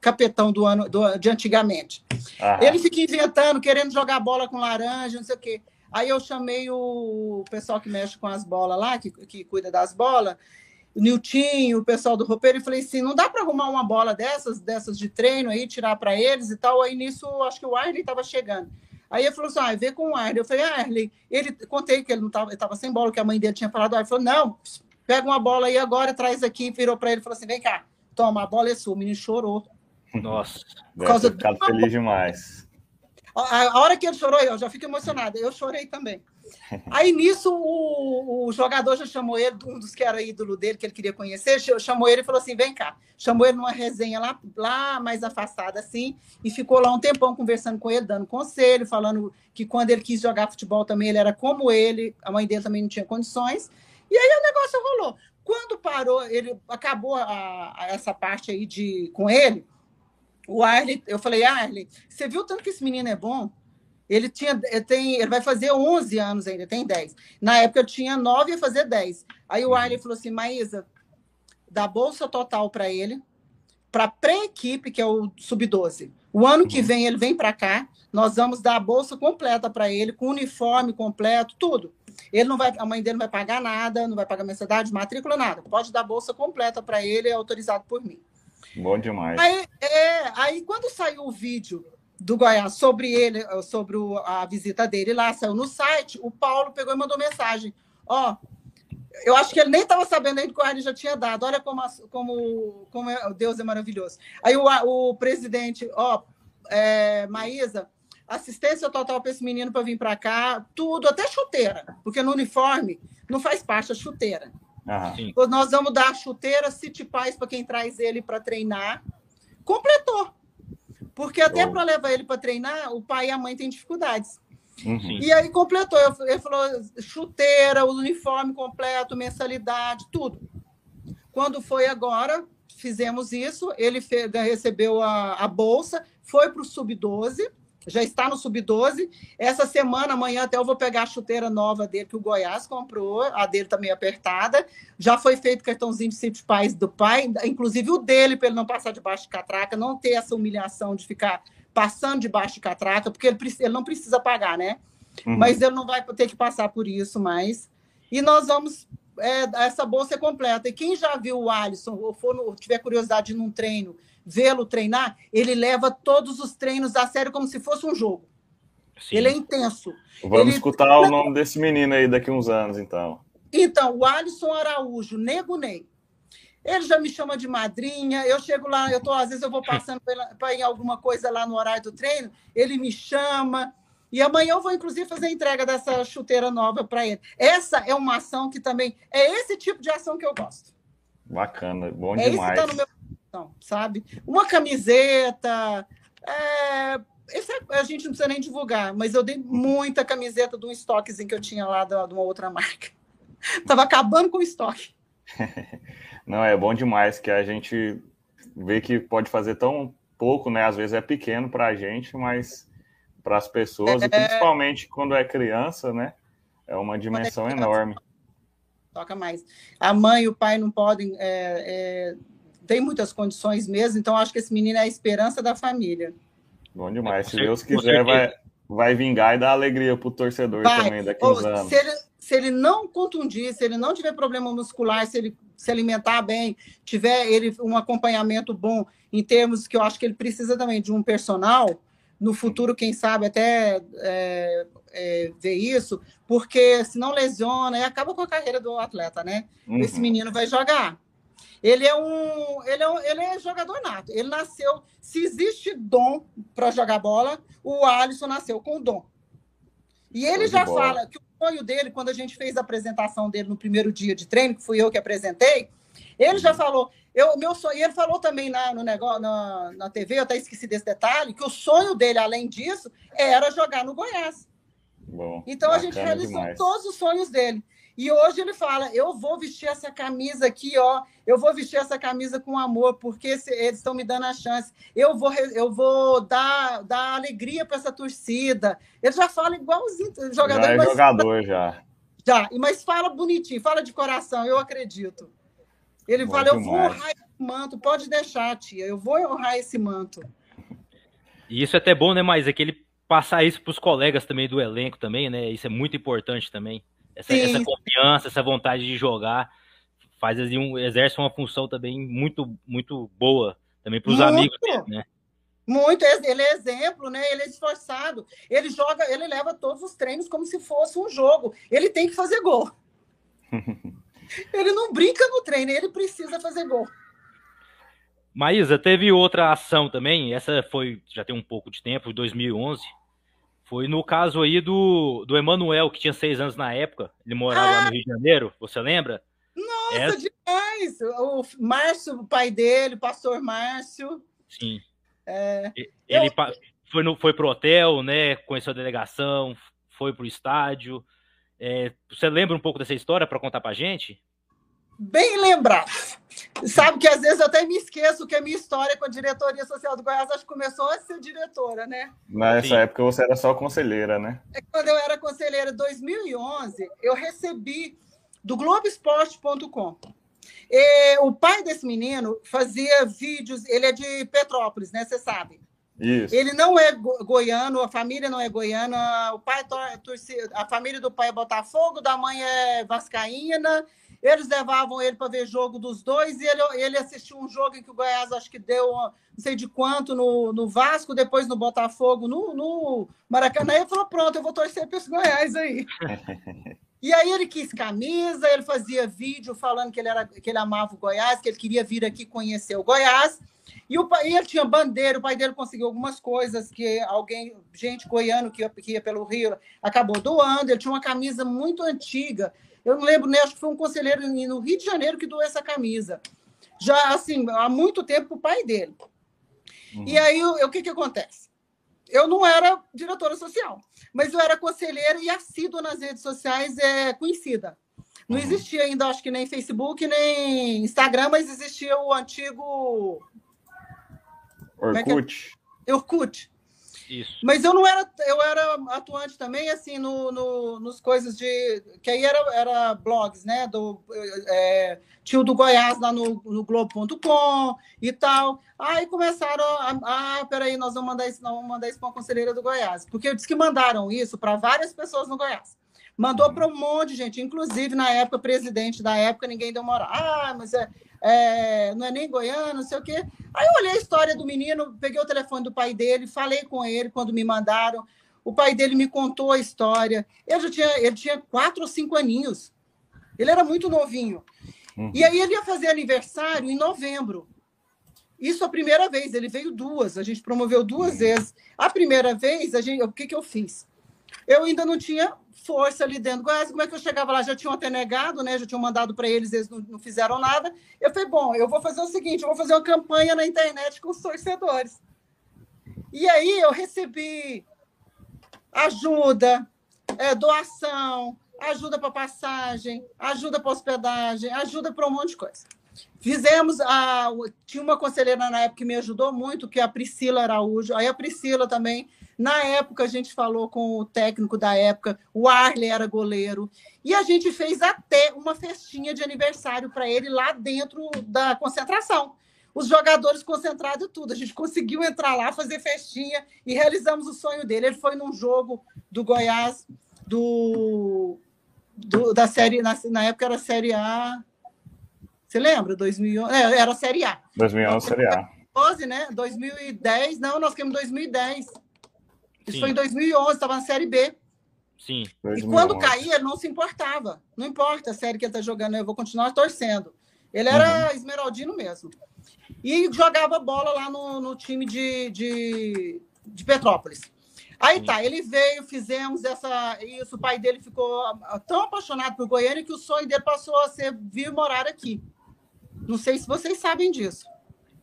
Speaker 2: capetão do ano do, de antigamente. Aham. Ele fica inventando, querendo jogar bola com laranja, não sei o quê. Aí eu chamei o pessoal que mexe com as bolas lá, que, que cuida das bolas, o Nilton, o pessoal do roupeiro, e falei assim: não dá para arrumar uma bola dessas, dessas de treino aí, tirar para eles e tal. Aí nisso, acho que o Arley estava chegando. Aí ele falou assim: ah, vê com o Arley. Eu falei: ah, Arley, ele contei que ele não estava, estava sem bola, que a mãe dele tinha falado. Ele falou: não, pega uma bola aí agora, traz aqui, virou para ele e falou assim: vem cá, toma, a bola é sua. O menino chorou.
Speaker 3: Nossa, por causa do... feliz demais.
Speaker 2: A, a, hora que ele chorou, eu já fico emocionada. Eu chorei também. Aí nisso o, o, jogador já chamou ele, um dos que era ídolo dele, que ele queria conhecer, chamou ele e falou assim: vem cá. Chamou ele numa resenha lá, lá mais afastada, assim, e ficou lá um tempão conversando com ele, dando conselho, falando que quando ele quis jogar futebol também, ele era como ele, a mãe dele também não tinha condições. E aí o negócio rolou. Quando parou, ele acabou a, a essa parte aí de com ele, o Arley, eu falei, Arley, você viu tanto que esse menino é bom? Ele tinha, ele tem, ele vai fazer 11 anos ainda, tem 10. Na época eu tinha 9 e ia fazer 10. Aí o uhum. Arley falou assim: Maísa, dá bolsa total para ele, para pré-equipe, que é o sub-12. O ano que uhum. vem ele vem para cá, nós vamos dar a bolsa completa para ele, com uniforme completo, tudo. Ele não vai, a mãe dele não vai pagar nada, não vai pagar mensalidade, matrícula, nada. Pode dar bolsa completa para ele, é autorizado por mim.
Speaker 3: Bom demais.
Speaker 2: Aí, é, aí quando saiu o vídeo do Goiás sobre ele, eh, sobre o, a visita dele lá, saiu no site, o Paulo pegou e mandou mensagem. Ó, eu acho que ele nem estava sabendo ainda que o Arne já tinha dado. Olha como, como, como é, Deus é maravilhoso. Aí o, o presidente, ó, é, Maísa, assistência total para esse menino para vir para cá, tudo, até chuteira, porque no uniforme não faz parte a chuteira. Nós vamos dar chuteira City Paz para quem traz ele para treinar. Completou. Porque até para levar ele para treinar, o pai e a mãe têm dificuldades. Uhum. E aí completou. Ele falou chuteira, o uniforme completo, mensalidade, tudo. Quando foi agora, fizemos isso, ele fez, recebeu a, a bolsa, foi para o Sub-12, já está no Sub-12. Essa semana, amanhã até eu vou pegar a chuteira nova dele, que o Goiás comprou, a dele também tá apertada. Já foi feito cartãozinho de sítio pais do pai, inclusive o dele, para ele não passar debaixo de catraca, não ter essa humilhação de ficar passando debaixo de catraca, porque ele, ele não precisa pagar, né? Uhum. Mas ele não vai ter que passar por isso mais. E nós vamos. É, essa bolsa é completa. E quem já viu o Alisson, ou for no, tiver curiosidade num treino, vê-lo treinar, ele leva todos os treinos a sério como se fosse um jogo. Sim. Ele é intenso.
Speaker 3: Vamos
Speaker 2: ele...
Speaker 3: escutar o nome desse menino aí daqui uns anos, então.
Speaker 2: Então, o Alisson Araújo, Nego Ney. Ele já me chama de madrinha. Eu chego lá, eu tô, às vezes eu vou passando para ir alguma coisa lá no horário do treino, ele me chama. E amanhã eu vou, inclusive, fazer a entrega dessa chuteira nova para ele. Essa é uma ação que também. É esse tipo de ação que eu gosto.
Speaker 3: Bacana, bom é demais. Tá no meu
Speaker 2: coração, sabe? Uma camiseta. É... Esse é, a gente não precisa nem divulgar, mas eu dei muita camiseta de um estoquezinho que eu tinha lá de uma outra marca. Tava acabando com o estoque.
Speaker 3: não, é bom demais que a gente vê que pode fazer tão pouco, né? Às vezes é pequeno para a gente, mas para as pessoas, é... e principalmente quando é criança, né? É uma dimensão é enorme.
Speaker 2: Toca mais. A mãe e o pai não podem. É, é, tem muitas condições mesmo, então acho que esse menino é a esperança da família.
Speaker 3: Bom demais. Se Deus quiser, vai, vai vingar e dar alegria para o torcedor vai. também daqui a uns anos.
Speaker 2: Se ele, se ele não contundir, se ele não tiver problema muscular, se ele se alimentar bem, tiver ele um acompanhamento bom em termos que eu acho que ele precisa também de um personal, no futuro, quem sabe, até é, é, ver isso, porque se não lesiona, e acaba com a carreira do atleta, né? Uhum. Esse menino vai jogar. Ele é um, ele é um, ele é jogador nato. Ele nasceu. Se existe dom para jogar bola, o Alisson nasceu com dom. E ele já fala que o sonho dele, quando a gente fez a apresentação dele no primeiro dia de treino, que fui eu que apresentei, ele já falou, eu, meu sonho, e ele falou também na, no negócio, na, na TV, eu até esqueci desse detalhe, que o sonho dele, além disso, era jogar no Goiás. Bom, então a gente realizou demais. todos os sonhos dele. E hoje ele fala: eu vou vestir essa camisa aqui, ó. Eu vou vestir essa camisa com amor, porque eles estão me dando a chance. Eu vou, eu vou dar, dar alegria para essa torcida. Ele já fala igualzinho jogador. Já
Speaker 3: é mas, jogador, já.
Speaker 2: Já, mas fala bonitinho, fala de coração, eu acredito. Ele Bom fala: demais. eu vou honrar esse manto, pode deixar, tia, eu vou honrar esse manto.
Speaker 1: E isso é até bom, né? Mas é que ele passar isso para os colegas também do elenco também, né? Isso é muito importante também. Essa, essa confiança, essa vontade de jogar faz assim, um, exerce uma função também muito muito boa também para os amigos dele, né?
Speaker 2: Muito, ele é exemplo, né? Ele é esforçado. Ele joga, ele leva todos os treinos como se fosse um jogo. Ele tem que fazer gol. ele não brinca no treino, ele precisa fazer gol.
Speaker 1: Maísa, teve outra ação também, essa foi, já tem um pouco de tempo, 2011, foi no caso aí do, do Emanuel, que tinha seis anos na época, ele morava ah, lá no Rio de Janeiro, você lembra?
Speaker 2: Nossa, essa... demais! O Márcio, o pai dele, o pastor Márcio.
Speaker 1: Sim. É, ele eu... foi, no, foi pro hotel, né, conheceu a delegação, foi pro estádio, é, você lembra um pouco dessa história para contar para gente?
Speaker 2: Bem lembrado. Sabe que às vezes eu até me esqueço que a minha história com a diretoria social do Goiás acho que começou a ser diretora, né?
Speaker 3: Nessa Sim. época você era só conselheira, né?
Speaker 2: É quando eu era conselheira em 2011, eu recebi do Globoesporte.com. o pai desse menino fazia vídeos, ele é de Petrópolis, né? Você sabe. Isso. Ele não é goiano, a família não é goiana, o pai a família do pai é Botafogo, da mãe é vascaína. Eles levavam ele para ver jogo dos dois e ele, ele assistiu um jogo em que o Goiás acho que deu não sei de quanto no, no Vasco, depois no Botafogo, no, no Maracanã. E ele falou: pronto, eu vou torcer para esse Goiás aí. E aí ele quis camisa, ele fazia vídeo falando que ele, era, que ele amava o Goiás, que ele queria vir aqui conhecer o Goiás. E, o, e ele tinha bandeira, o pai dele conseguiu algumas coisas que alguém, gente goiano que ia, que ia pelo Rio, acabou doando. Ele tinha uma camisa muito antiga. Eu não lembro, né? Acho que foi um conselheiro no Rio de Janeiro que doou essa camisa. Já, assim, há muito tempo o pai dele. Uhum. E aí, o, o que, que acontece? Eu não era diretora social, mas eu era conselheira e assídua nas redes sociais, é, conhecida. Não uhum. existia ainda, acho que nem Facebook, nem Instagram, mas existia o antigo.
Speaker 3: Orkut.
Speaker 2: É é? Orkut. Isso. Mas eu não era, eu era atuante também, assim, no, no nos coisas de. Que aí era, era blogs, né? Do, é, tio do Goiás lá no, no Globo.com e tal. Aí começaram a. Ah, peraí, nós vamos mandar isso, não vamos mandar isso para a conselheira do Goiás. Porque eu disse que mandaram isso para várias pessoas no Goiás. Mandou para um monte de gente, inclusive na época, presidente da época, ninguém deu moral. Ah, mas é, é, não é nem goiano, não sei o quê. Aí eu olhei a história do menino, peguei o telefone do pai dele, falei com ele quando me mandaram. O pai dele me contou a história. Ele já tinha, ele tinha quatro ou cinco aninhos. Ele era muito novinho. Uhum. E aí ele ia fazer aniversário em novembro. Isso a primeira vez, ele veio duas, a gente promoveu duas uhum. vezes. A primeira vez, a gente, o que, que eu fiz? Eu ainda não tinha força ali dentro Goiás. Como é que eu chegava lá? Já tinham até negado, né? Já tinham mandado para eles, eles não, não, fizeram nada. Eu falei, bom, eu vou fazer o seguinte, eu vou fazer uma campanha na internet com os torcedores. E aí eu recebi ajuda, é, doação, ajuda para passagem, ajuda para hospedagem, ajuda para um monte de coisa. Fizemos a. Tinha uma conselheira na época que me ajudou muito, que é a Priscila Araújo. Aí a Priscila também na época, a gente falou com o técnico da época, o Arley era goleiro, e a gente fez até uma festinha de aniversário para ele lá dentro da concentração. Os jogadores concentrados e tudo. A gente conseguiu entrar lá, fazer festinha e realizamos o sonho dele. Ele foi num jogo do Goiás, do, do da série, na, na época era Série A. Você lembra? 2011, é, era Série A.
Speaker 3: 2011, Série A.
Speaker 2: 2012, né? 2010, não, nós em 2010. Isso Sim. foi em 2011, estava na Série B.
Speaker 1: Sim.
Speaker 2: E quando caía, ele não se importava. Não importa a série que ele está jogando, eu vou continuar torcendo. Ele era uhum. esmeraldino mesmo. E jogava bola lá no, no time de, de, de Petrópolis. Aí Sim. tá, ele veio, fizemos essa. Isso, o pai dele ficou tão apaixonado por Goiânia que o sonho dele passou a ser vir morar aqui. Não sei se vocês sabem disso.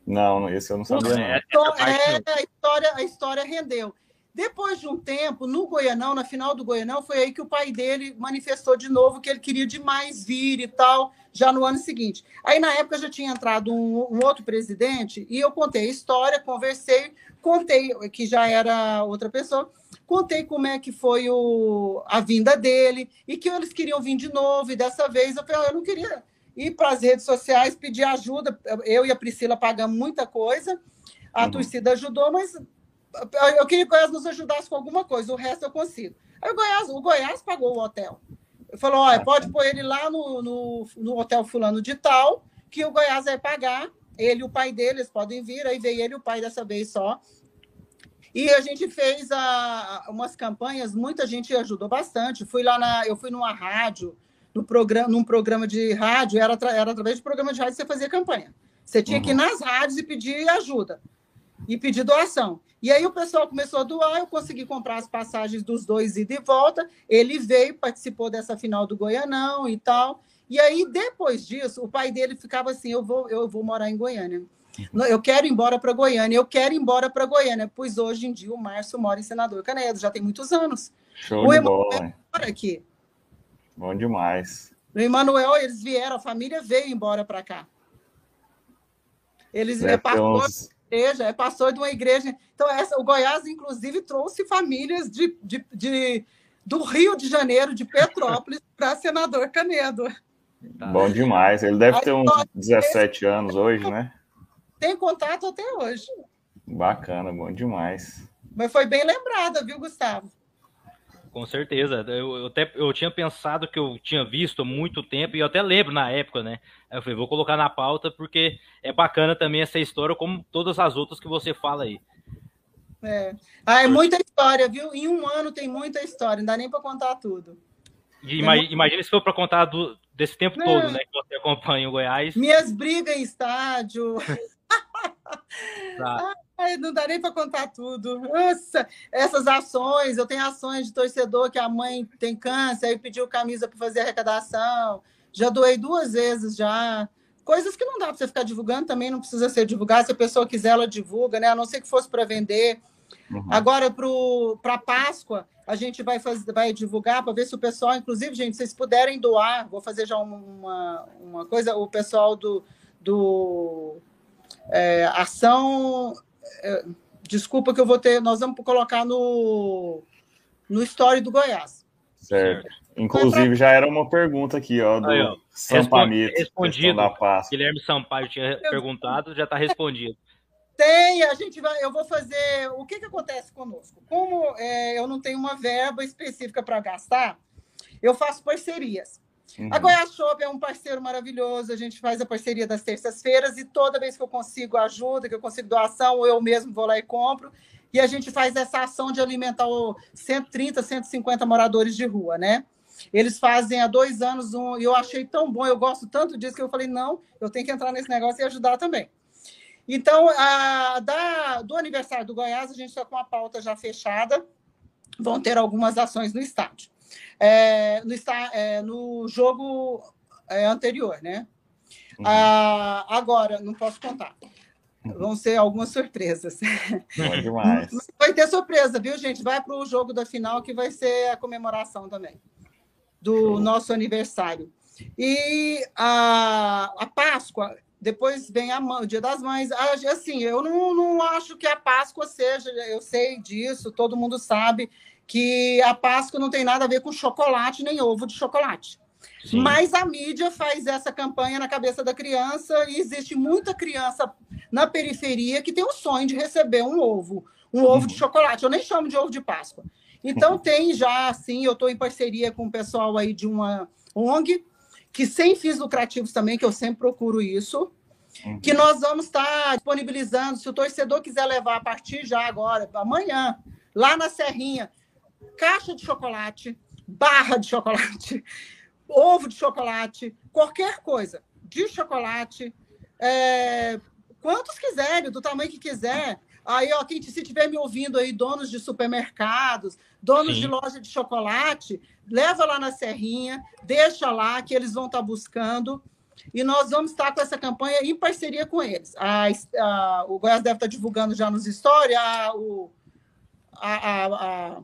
Speaker 3: Não, esse eu não sabia. Não.
Speaker 2: É, então, é, a, história, a história rendeu. Depois de um tempo, no Goianão, na final do Goianão, foi aí que o pai dele manifestou de novo que ele queria demais vir e tal, já no ano seguinte. Aí, na época, já tinha entrado um, um outro presidente e eu contei a história, conversei, contei que já era outra pessoa, contei como é que foi o, a vinda dele e que eles queriam vir de novo. E dessa vez eu falei, eu não queria ir para as redes sociais pedir ajuda. Eu e a Priscila pagamos muita coisa, a uhum. torcida ajudou, mas eu queria que o Goiás nos ajudasse com alguma coisa, o resto eu consigo. Aí o Goiás, o Goiás pagou o hotel. Falou: olha, pode pôr ele lá no, no, no, hotel fulano de tal, que o Goiás vai pagar. Ele e o pai dele, eles podem vir, aí veio ele e o pai dessa vez só. E a gente fez a, umas campanhas, muita gente ajudou bastante. Fui lá na, eu fui numa rádio, no programa, num programa de rádio, era, era através de programa de rádio que você fazia campanha. Você tinha uhum. que ir nas rádios e pedir ajuda e pedir doação. E aí o pessoal começou a doar, eu consegui comprar as passagens dos dois e de volta. Ele veio, participou dessa final do Goianão e tal. E aí, depois disso, o pai dele ficava assim: eu vou, eu vou morar em Goiânia. Eu quero ir embora para Goiânia, eu quero ir embora para Goiânia, pois hoje em dia o Márcio mora em Senador Canedo, já tem muitos anos.
Speaker 3: Show o de bola.
Speaker 2: Mora aqui.
Speaker 3: Bom demais.
Speaker 2: O Emanuel, eles vieram, a família veio embora para cá. Eles é, uns igreja, é pastor de uma igreja. Então, essa, o Goiás, inclusive, trouxe famílias de, de, de do Rio de Janeiro, de Petrópolis, para senador Canedo.
Speaker 3: Bom demais. Ele deve ter uns 17 anos hoje, né?
Speaker 2: Tem contato até hoje.
Speaker 3: Bacana, bom demais.
Speaker 2: Mas foi bem lembrada, viu, Gustavo?
Speaker 1: Com certeza. Eu, eu, até, eu tinha pensado que eu tinha visto há muito tempo, e eu até lembro na época, né? Eu falei, vou colocar na pauta, porque é bacana também essa história, como todas as outras que você fala aí.
Speaker 2: É. Ah, é muita história, viu? Em um ano tem muita história, não dá nem para contar tudo.
Speaker 1: Ima Imagina se for para contar do, desse tempo é. todo, né? Que você acompanha o Goiás.
Speaker 2: Minhas brigas em estádio. tá. Ai, não dá nem para contar tudo. Nossa, essas ações, eu tenho ações de torcedor que a mãe tem câncer, aí pediu camisa para fazer arrecadação. Já doei duas vezes já. Coisas que não dá para você ficar divulgando também, não precisa ser divulgado. Se a pessoa quiser, ela divulga, né? A não ser que fosse para vender. Uhum. Agora, para Páscoa, a gente vai, fazer, vai divulgar para ver se o pessoal, inclusive, gente, vocês puderem doar, vou fazer já uma, uma coisa, o pessoal do, do é, Ação. É, desculpa que eu vou ter, nós vamos colocar no, no Story do Goiás.
Speaker 3: Certo. Inclusive, já era uma pergunta aqui, ó, do Aí, ó,
Speaker 1: Sampamito. Respondido. Da Guilherme Sampaio tinha perguntado, já está respondido.
Speaker 2: Tem, a gente vai, eu vou fazer. O que, que acontece conosco? Como é, eu não tenho uma verba específica para gastar, eu faço parcerias. Uhum. A Goiás Shop é um parceiro maravilhoso, a gente faz a parceria das terças-feiras e toda vez que eu consigo ajuda, que eu consigo doação, eu mesmo vou lá e compro. E a gente faz essa ação de alimentar 130, 150 moradores de rua, né? Eles fazem há dois anos um, e eu achei tão bom, eu gosto tanto disso que eu falei, não, eu tenho que entrar nesse negócio e ajudar também. Então, a, da, do aniversário do Goiás, a gente está com a pauta já fechada. Vão ter algumas ações no estádio. É, no, é, no jogo é, anterior, né? Uhum. Ah, agora, não posso contar. Uhum. Vão ser algumas surpresas.
Speaker 3: Bom demais.
Speaker 2: Vai ter surpresa, viu, gente? Vai para o jogo da final, que vai ser a comemoração também do nosso aniversário. E a, a Páscoa, depois vem a, o Dia das Mães. Ah, assim, eu não, não acho que a Páscoa seja, eu sei disso, todo mundo sabe que a Páscoa não tem nada a ver com chocolate nem ovo de chocolate. Sim. Mas a mídia faz essa campanha na cabeça da criança e existe muita criança na periferia que tem o sonho de receber um ovo, um ovo de uhum. chocolate. Eu nem chamo de ovo de Páscoa. Então tem já, assim, eu estou em parceria com o pessoal aí de uma ONG que sem fins lucrativos também, que eu sempre procuro isso, uhum. que nós vamos estar disponibilizando, se o torcedor quiser levar a partir já agora, amanhã, lá na Serrinha, caixa de chocolate, barra de chocolate, ovo de chocolate, qualquer coisa de chocolate, é, quantos quiserem, do tamanho que quiser. Aí, ó, quem se estiver me ouvindo aí, donos de supermercados, donos Sim. de loja de chocolate, leva lá na Serrinha, deixa lá que eles vão estar tá buscando. E nós vamos estar com essa campanha em parceria com eles. A, a, o Goiás deve estar divulgando já nos stories a, o, a, a,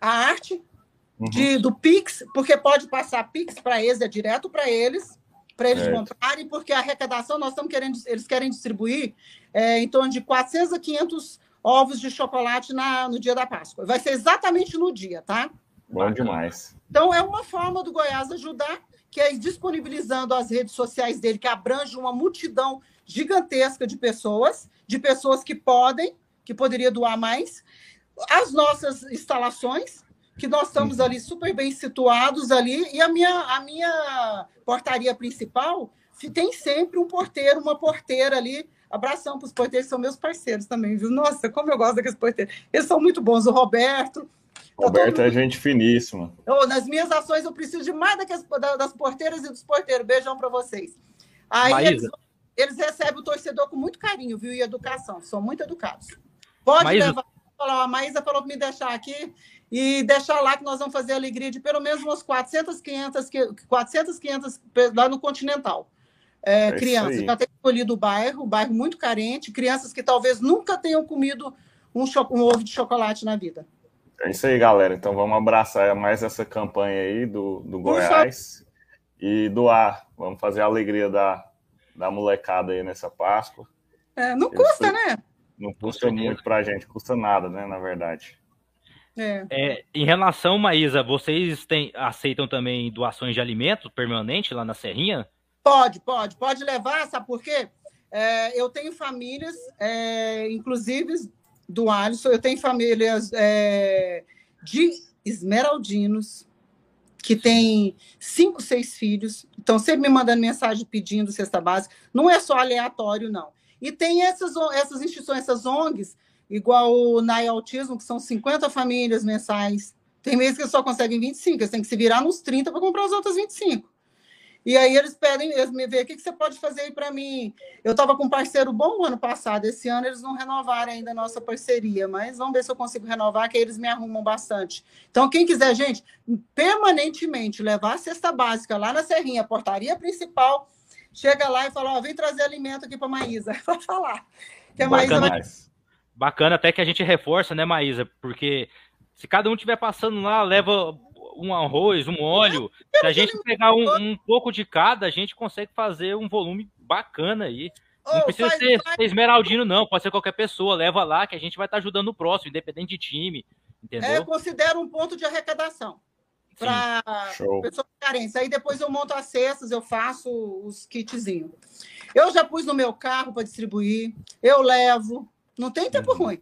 Speaker 2: a, arte uhum. de, do Pix, porque pode passar Pix para eles, é direto para eles para eles é. comprarem, porque a arrecadação nós estamos querendo, eles querem distribuir é, em torno de 400 a 500 ovos de chocolate na, no dia da Páscoa. Vai ser exatamente no dia, tá?
Speaker 3: Bom demais.
Speaker 2: Então é uma forma do Goiás ajudar, que é disponibilizando as redes sociais dele, que abrange uma multidão gigantesca de pessoas, de pessoas que podem, que poderia doar mais, as nossas instalações, que nós estamos ali super bem situados ali, e a minha, a minha portaria principal tem sempre um porteiro, uma porteira ali. Abração para os porteiros, são meus parceiros também, viu? Nossa, como eu gosto daqueles porteiros. Eles são muito bons. O Roberto.
Speaker 3: Tá Roberto é gente finíssima.
Speaker 2: Oh, nas minhas ações, eu preciso de mais daquelas, das porteiras e dos porteiros. Beijão para vocês. Aí eles, eles, recebem o torcedor com muito carinho, viu? E educação. São muito educados. Pode Maísa. levar. A Maísa falou para me deixar aqui e deixar lá que nós vamos fazer a alegria de pelo menos umas 400, 500, 400, 500 lá no Continental. É, é crianças, já tem escolhido o bairro, um bairro muito carente, crianças que talvez nunca tenham comido um, um ovo de chocolate na vida.
Speaker 3: É isso aí, galera. Então vamos abraçar mais essa campanha aí do, do Goiás e doar. Vamos fazer a alegria da, da molecada aí nessa Páscoa.
Speaker 2: É, não custa, né?
Speaker 3: Não custa muito para a gente, custa nada, né? Na verdade.
Speaker 1: É. É, em relação, Maísa, vocês têm, aceitam também doações de alimentos permanente lá na Serrinha?
Speaker 2: Pode, pode, pode levar, sabe por quê? É, eu tenho famílias, é, inclusive do Alisson, eu tenho famílias é, de esmeraldinos, que tem cinco, seis filhos, então sempre me mandando mensagem pedindo cesta básica, não é só aleatório, não. E tem essas, essas instituições, essas ONGs, igual o NAI Autismo, que são 50 famílias mensais. Tem meses que só conseguem 25, eles têm que se virar nos 30 para comprar as outras 25. E aí eles pedem, eles me veem, o que, que você pode fazer aí para mim? Eu estava com um parceiro bom no ano passado, esse ano eles não renovaram ainda a nossa parceria, mas vamos ver se eu consigo renovar, que aí eles me arrumam bastante. Então, quem quiser, gente, permanentemente levar a cesta básica lá na Serrinha, portaria principal, chega lá e fala, ó, vem trazer alimento aqui para Maísa, para falar. Que a Maísa vai
Speaker 1: bacana até que a gente reforça, né, Maísa? Porque se cada um tiver passando lá, leva um arroz, um óleo. Se a gente pegar um, um pouco de cada, a gente consegue fazer um volume bacana aí. Não oh, precisa faz, ser, faz... esmeraldino, não. Pode ser qualquer pessoa. Leva lá que a gente vai estar ajudando o próximo, independente de time. Entendeu? É,
Speaker 2: eu considero um ponto de arrecadação para pessoas carentes. Aí depois eu monto as cestas, eu faço os kitzinhos. Eu já pus no meu carro para distribuir, eu levo. Não tem tempo uhum. ruim.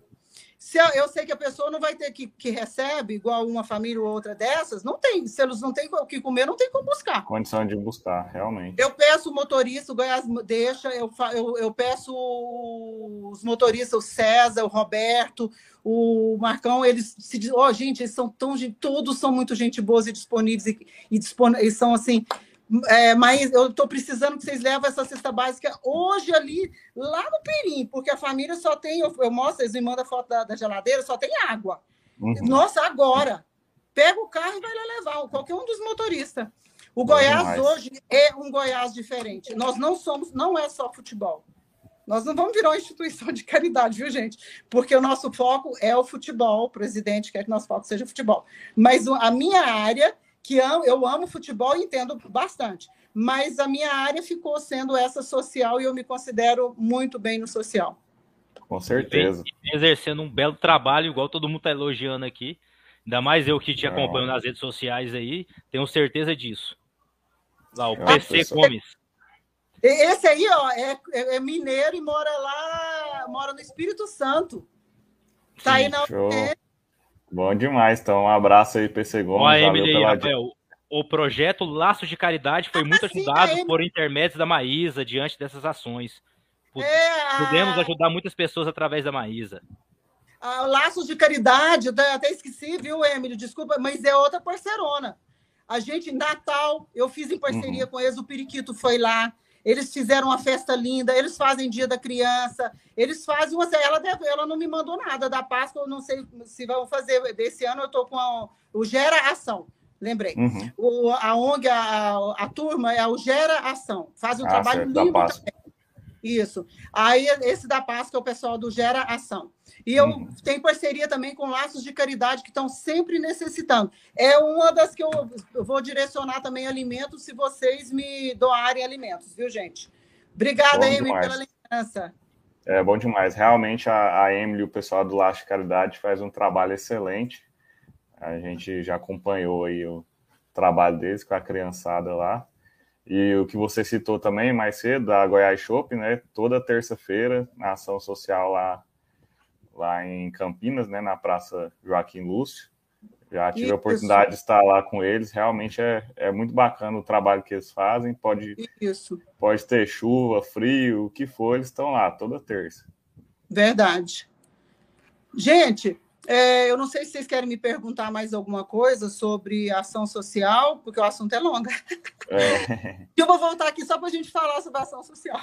Speaker 2: Se eu, eu, sei que a pessoa não vai ter que, que recebe, igual uma família ou outra dessas, não tem. Se eles não têm o que comer, não tem como buscar.
Speaker 3: Condição de buscar, realmente.
Speaker 2: Eu peço o motorista, o Goiás deixa, eu, eu, eu peço os motoristas, o César, o Roberto, o Marcão, eles se ó, oh, gente, eles são tão todos são muito gente boas e disponíveis e, e, dispon, e são assim é, mas eu estou precisando que vocês levem essa cesta básica hoje ali, lá no Perim, porque a família só tem, eu, eu mostro, eles me mandam foto da, da geladeira, só tem água. Uhum. Nossa, agora! Pega o carro e vai lá levar, qualquer um dos motoristas. O Goiás hoje é um Goiás diferente. Nós não somos, não é só futebol. Nós não vamos virar uma instituição de caridade, viu, gente? Porque o nosso foco é o futebol. O presidente quer que nosso foco seja o futebol. Mas a minha área que amo, eu amo futebol e entendo bastante, mas a minha área ficou sendo essa social e eu me considero muito bem no social.
Speaker 3: Com certeza.
Speaker 1: exercendo um belo trabalho, igual todo mundo está elogiando aqui. Ainda mais eu que te acompanho nas redes sociais aí, tenho certeza disso. Lá, o PC Gomes.
Speaker 2: Esse aí, ó, é, é, é, mineiro e mora lá, mora no Espírito Santo. Tá Sim, aí na
Speaker 3: show. Bom demais, então um abraço aí, PC Gomes. Ó,
Speaker 1: Emily, pela... Rafael, o projeto Laços de Caridade foi muito sim, ajudado é, por intermédios da Maísa diante dessas ações. É, Pudemos ajudar muitas pessoas através da Maísa.
Speaker 2: Ah, Laços de Caridade, até esqueci, viu, Emily? Desculpa, mas é outra parcerona. A gente, Natal, eu fiz em parceria uhum. com eles, o Periquito foi lá. Eles fizeram uma festa linda, eles fazem Dia da Criança, eles fazem uma. Ela, deve, ela não me mandou nada da Páscoa, eu não sei se vão fazer. Desse ano eu estou com a, o Gera Ação, lembrei. Uhum. O, a ONG, a, a, turma é o Gera Ação, faz um ah, trabalho certo, lindo também. Isso. Aí, esse da Páscoa é o pessoal do Gera Ação. E eu uhum. tenho parceria também com laços de caridade que estão sempre necessitando. É uma das que eu, vou direcionar também alimentos se vocês me doarem alimentos, viu, gente? Obrigada, Emily, pela lembrança.
Speaker 3: É bom demais. Realmente, a, a Emily e o pessoal do Laço de Caridade faz um trabalho excelente. A gente já acompanhou aí o trabalho deles com a criançada lá. E o que você citou também mais cedo, da Goiás Shop, né? Toda terça-feira, na ação social lá, lá em Campinas, né? Na Praça Joaquim Lúcio. Já tive Isso. a oportunidade de estar lá com eles. Realmente é, é muito bacana o trabalho que eles fazem. Pode, Isso. pode ter chuva, frio, o que for, eles estão lá toda terça.
Speaker 2: Verdade. Gente, é, eu não sei se vocês querem me perguntar mais alguma coisa sobre ação social, porque o assunto é longo. É. eu vou voltar aqui só para a gente falar sobre ação social.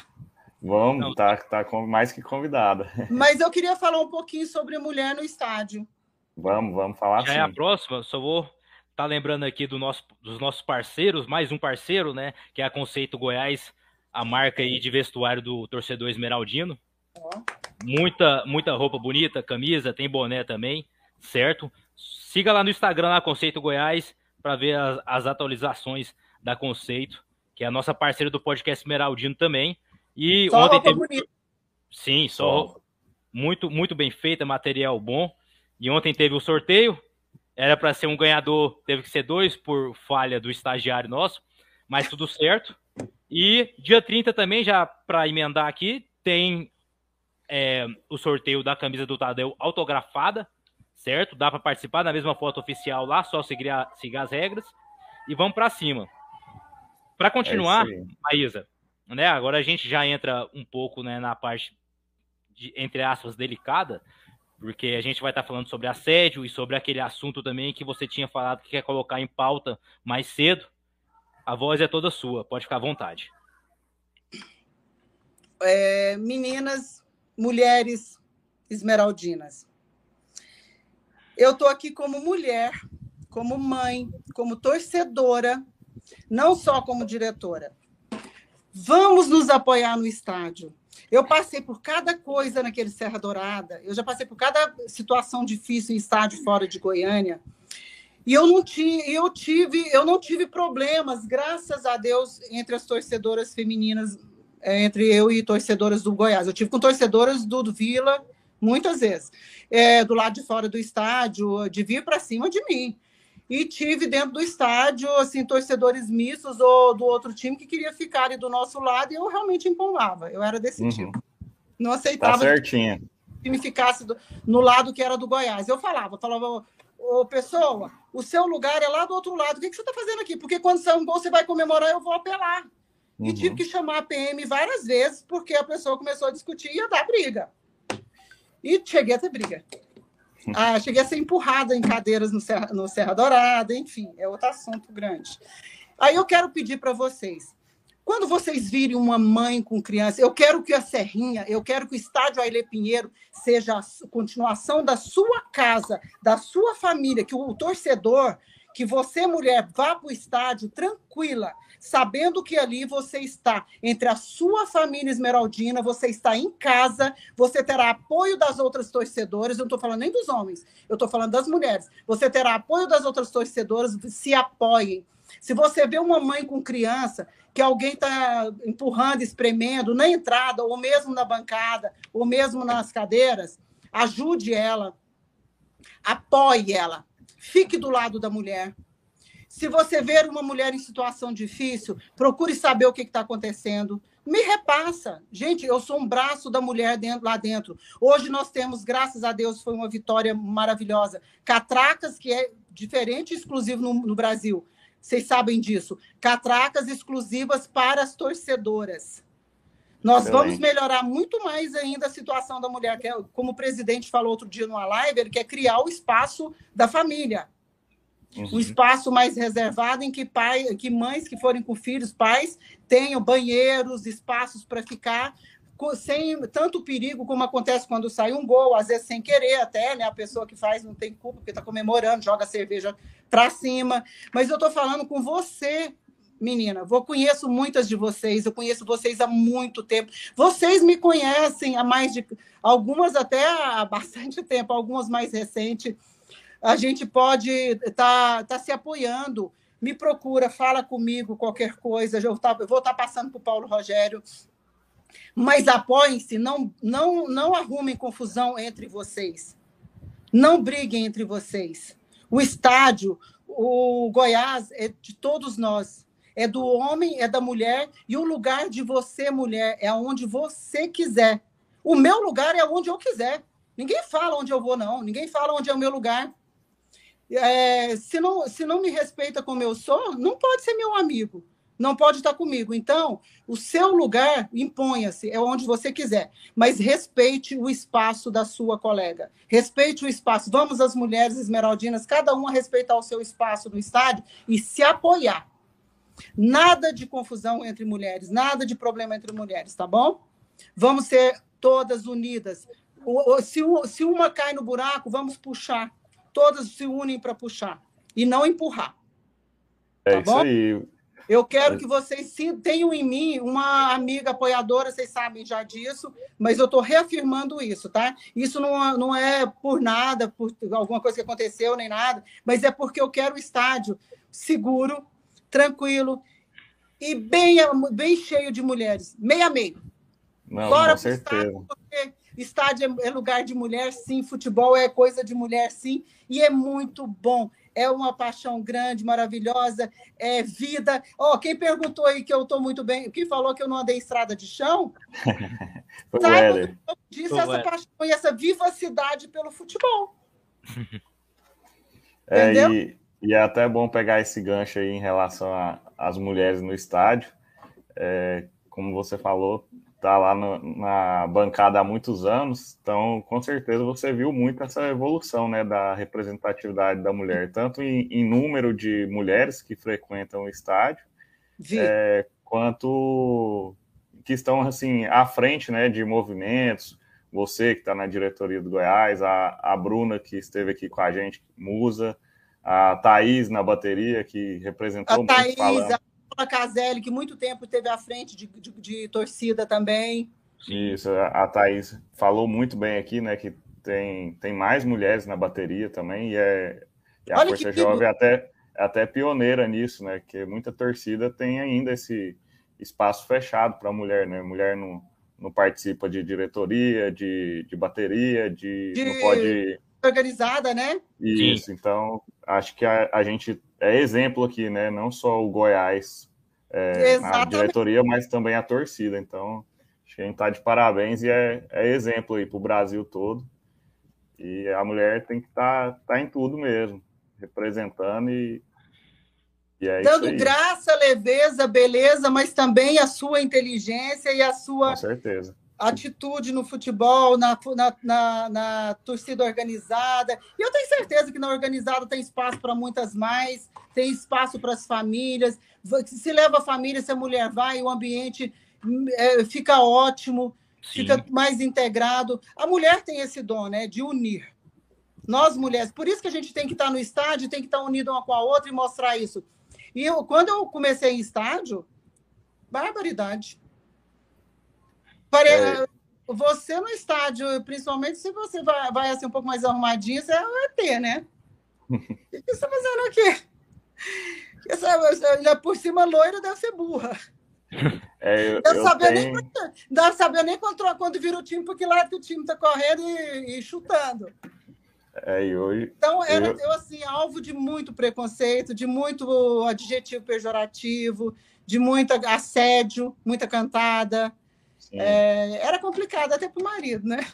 Speaker 3: Vamos, não. tá, tá mais que convidada.
Speaker 2: Mas eu queria falar um pouquinho sobre mulher no estádio.
Speaker 3: Vamos, vamos falar
Speaker 1: Já sim. é a próxima, só vou estar tá lembrando aqui do nosso, dos nossos parceiros, mais um parceiro, né? Que é a Conceito Goiás, a marca aí de vestuário do torcedor esmeraldino. Muita, muita roupa bonita, camisa, tem boné também, certo? Siga lá no Instagram, lá, Conceito Goiás, para ver as, as, atualizações da Conceito, que é a nossa parceira do podcast Esmeraldino também. E só ontem teve. Bonita. Sim, só muito, muito bem feita, material bom. E ontem teve o sorteio. Era para ser um ganhador, teve que ser dois por falha do estagiário nosso, mas tudo certo. E dia 30 também, já para emendar aqui, tem é, o sorteio da camisa do Tadeu autografada, certo? Dá para participar da mesma foto oficial lá, só seguir, a, seguir as regras. E vamos para cima. Para continuar, é Maísa, né? Agora a gente já entra um pouco né, na parte, de, entre aspas, delicada, porque a gente vai estar tá falando sobre assédio e sobre aquele assunto também que você tinha falado que quer colocar em pauta mais cedo. A voz é toda sua, pode ficar à vontade.
Speaker 2: É, meninas mulheres esmeraldinas. Eu estou aqui como mulher, como mãe, como torcedora, não só como diretora. Vamos nos apoiar no estádio. Eu passei por cada coisa naquele Serra Dourada, eu já passei por cada situação difícil em estádio fora de Goiânia. E eu não tive, eu tive, eu não tive problemas, graças a Deus, entre as torcedoras femininas, entre eu e torcedoras do Goiás. Eu tive com torcedoras do, do Vila muitas vezes, é, do lado de fora do estádio, de vir para cima de mim. E tive dentro do estádio, assim, torcedores mistos ou do outro time que queria ficar ali do nosso lado e eu realmente empolgava. Eu era desse uhum. tipo. Não aceitava
Speaker 3: tá certinho.
Speaker 2: que me ficasse do, no lado que era do Goiás. Eu falava, falava, ô pessoa, o seu lugar é lá do outro lado. O que, que você está fazendo aqui? Porque quando sair um gol, você vai comemorar, eu vou apelar. Uhum. E tive que chamar a PM várias vezes, porque a pessoa começou a discutir e ia dar briga. E cheguei a ter briga. Ah, cheguei a ser empurrada em cadeiras no Serra, no Serra Dourada, enfim, é outro assunto grande. Aí eu quero pedir para vocês, quando vocês virem uma mãe com criança, eu quero que a Serrinha, eu quero que o estádio Aile Pinheiro seja a continuação da sua casa, da sua família, que o torcedor, que você, mulher, vá para o estádio tranquila, sabendo que ali você está entre a sua família esmeraldina, você está em casa, você terá apoio das outras torcedoras, eu não estou falando nem dos homens, eu estou falando das mulheres. Você terá apoio das outras torcedoras, se apoiem. Se você vê uma mãe com criança, que alguém está empurrando, espremendo na entrada, ou mesmo na bancada, ou mesmo nas cadeiras, ajude ela, apoie ela, fique do lado da mulher. Se você ver uma mulher em situação difícil, procure saber o que está acontecendo. Me repassa. Gente, eu sou um braço da mulher dentro, lá dentro. Hoje nós temos, graças a Deus, foi uma vitória maravilhosa. Catracas, que é diferente e exclusivo no, no Brasil. Vocês sabem disso. Catracas exclusivas para as torcedoras. Nós vamos melhorar muito mais ainda a situação da mulher, que é, como o presidente falou outro dia numa live, ele quer criar o espaço da família. Uhum. Um espaço mais reservado em que pai, que mães que forem com filhos, pais, tenham banheiros, espaços para ficar sem tanto perigo como acontece quando sai um gol, às vezes sem querer até, né? A pessoa que faz não tem culpa porque está comemorando, joga a cerveja para cima. Mas eu estou falando com você, menina. Eu conheço muitas de vocês, eu conheço vocês há muito tempo. Vocês me conhecem há mais de algumas até há bastante tempo, algumas mais recentes a gente pode estar tá, tá se apoiando. Me procura, fala comigo, qualquer coisa. Eu, tá, vou estar tá passando para o Paulo Rogério. Mas apoiem-se, não, não, não arrumem confusão entre vocês. Não briguem entre vocês. O estádio, o Goiás é de todos nós. É do homem, é da mulher, e o lugar de você, mulher, é onde você quiser. O meu lugar é onde eu quiser. Ninguém fala onde eu vou, não. Ninguém fala onde é o meu lugar é, se, não, se não me respeita como eu sou, não pode ser meu amigo, não pode estar comigo. Então, o seu lugar, imponha-se, é onde você quiser, mas respeite o espaço da sua colega, respeite o espaço. Vamos, as mulheres esmeraldinas, cada uma respeitar o seu espaço no estádio e se apoiar. Nada de confusão entre mulheres, nada de problema entre mulheres, tá bom? Vamos ser todas unidas. Se uma cai no buraco, vamos puxar todas se unem para puxar e não empurrar.
Speaker 3: É tá isso bom? aí.
Speaker 2: Eu quero que vocês tenham em mim uma amiga apoiadora, vocês sabem já disso, mas eu estou reafirmando isso, tá? Isso não, não é por nada, por alguma coisa que aconteceu, nem nada, mas é porque eu quero o estádio seguro, tranquilo e bem, bem cheio de mulheres, meia a meio.
Speaker 3: Não, Bora com certeza. Estádio,
Speaker 2: Estádio é lugar de mulher, sim. Futebol é coisa de mulher, sim. E é muito bom. É uma paixão grande, maravilhosa. É vida. Ó, oh, quem perguntou aí que eu estou muito bem, quem falou que eu não andei estrada de chão, disse Foi essa paixão e essa vivacidade pelo futebol.
Speaker 3: É, e, e, é até bom pegar esse gancho aí em relação às mulheres no estádio. É, como você falou, está lá no, na bancada há muitos anos, então com certeza você viu muito essa evolução né, da representatividade da mulher, tanto em, em número de mulheres que frequentam o estádio, é, quanto que estão assim à frente né, de movimentos. Você que está na diretoria do Goiás, a, a Bruna que esteve aqui com a gente, Musa, a Thaís na bateria, que representou
Speaker 2: a muito Thaís, falando. Caselli, que muito tempo esteve à frente de, de, de torcida também.
Speaker 3: Isso, a Thaís falou muito bem aqui, né? Que tem, tem mais mulheres na bateria também, e, é, e a Olha Força Jovem é até, é até pioneira nisso, né? Que muita torcida tem ainda esse espaço fechado para a mulher, né? Mulher não, não participa de diretoria, de, de bateria, de, de... não pode
Speaker 2: organizada, né?
Speaker 3: Isso, Sim. então acho que a, a, gente é exemplo aqui, né? Não só o Goiás é, na diretoria, mas também a torcida. Então, acho que a gente está de parabéns e é, é exemplo aí para o Brasil todo. E a mulher tem que estar tá, tá em tudo mesmo, representando e,
Speaker 2: e é Dando graça, leveza, beleza, mas também a sua inteligência e a sua.
Speaker 3: Com certeza
Speaker 2: atitude no futebol, na, na, na, na, torcida organizada. E eu tenho certeza que na organizada tem espaço para muitas mais, tem espaço para as famílias. Se leva a família, se a mulher vai, o ambiente é, fica ótimo, Sim. fica mais integrado. A mulher tem esse dom, né, de unir. Nós mulheres, por isso que a gente tem que estar no estádio, tem que estar unido uma com a outra e mostrar isso. E eu, quando eu comecei em estádio, barbaridade Pare... É... Você no estádio, principalmente se você vai, vai assim um pouco mais arrumadinho, você vai ter, né? O que você está fazendo aqui? Essa, por cima, loira deve ser burra.
Speaker 3: É, eu, deve,
Speaker 2: saber tenho... nem, deve saber nem quando, quando vira o time, porque lá que o time está correndo e, e chutando.
Speaker 3: É, e hoje,
Speaker 2: então, era eu... eu, assim, alvo de muito preconceito, de muito adjetivo pejorativo, de muito assédio, muita cantada. É, era complicado até para o marido, né?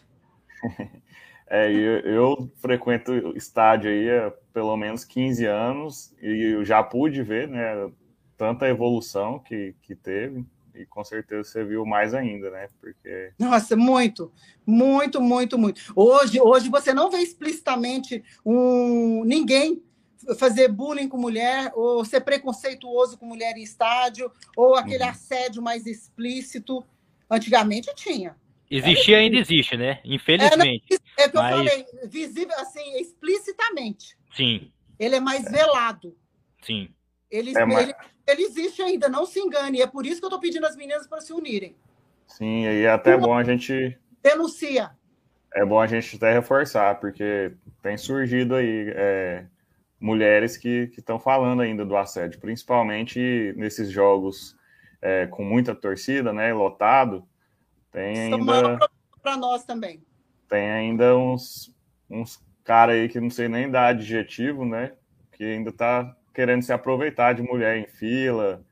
Speaker 3: É, eu, eu, frequento estádio aí há pelo menos 15 anos e eu já pude ver, né, tanta evolução que, que teve e com certeza você viu mais ainda, né? Porque
Speaker 2: Nossa, muito, muito, muito, muito. Hoje, hoje você não vê explicitamente um ninguém fazer bullying com mulher ou ser preconceituoso com mulher em estádio ou aquele uhum. assédio mais explícito. Antigamente tinha.
Speaker 1: Existia ainda existe, né? Infelizmente.
Speaker 2: É, não, é que eu mas... falei, visível, assim, explicitamente.
Speaker 1: Sim.
Speaker 2: Ele é mais velado.
Speaker 1: Sim.
Speaker 2: Ele, é, mas... ele, ele, existe ainda, não se engane. É por isso que eu estou pedindo às meninas para se unirem.
Speaker 3: Sim, e é até Uma... bom a gente.
Speaker 2: Denuncia.
Speaker 3: É bom a gente até reforçar, porque tem surgido aí é, mulheres que estão falando ainda do assédio, principalmente nesses jogos é, com muita torcida, né, lotado, tem Isso ainda
Speaker 2: para nós também.
Speaker 3: Tem ainda uns uns cara aí que não sei nem dar adjetivo, né, que ainda tá querendo se aproveitar de mulher em fila.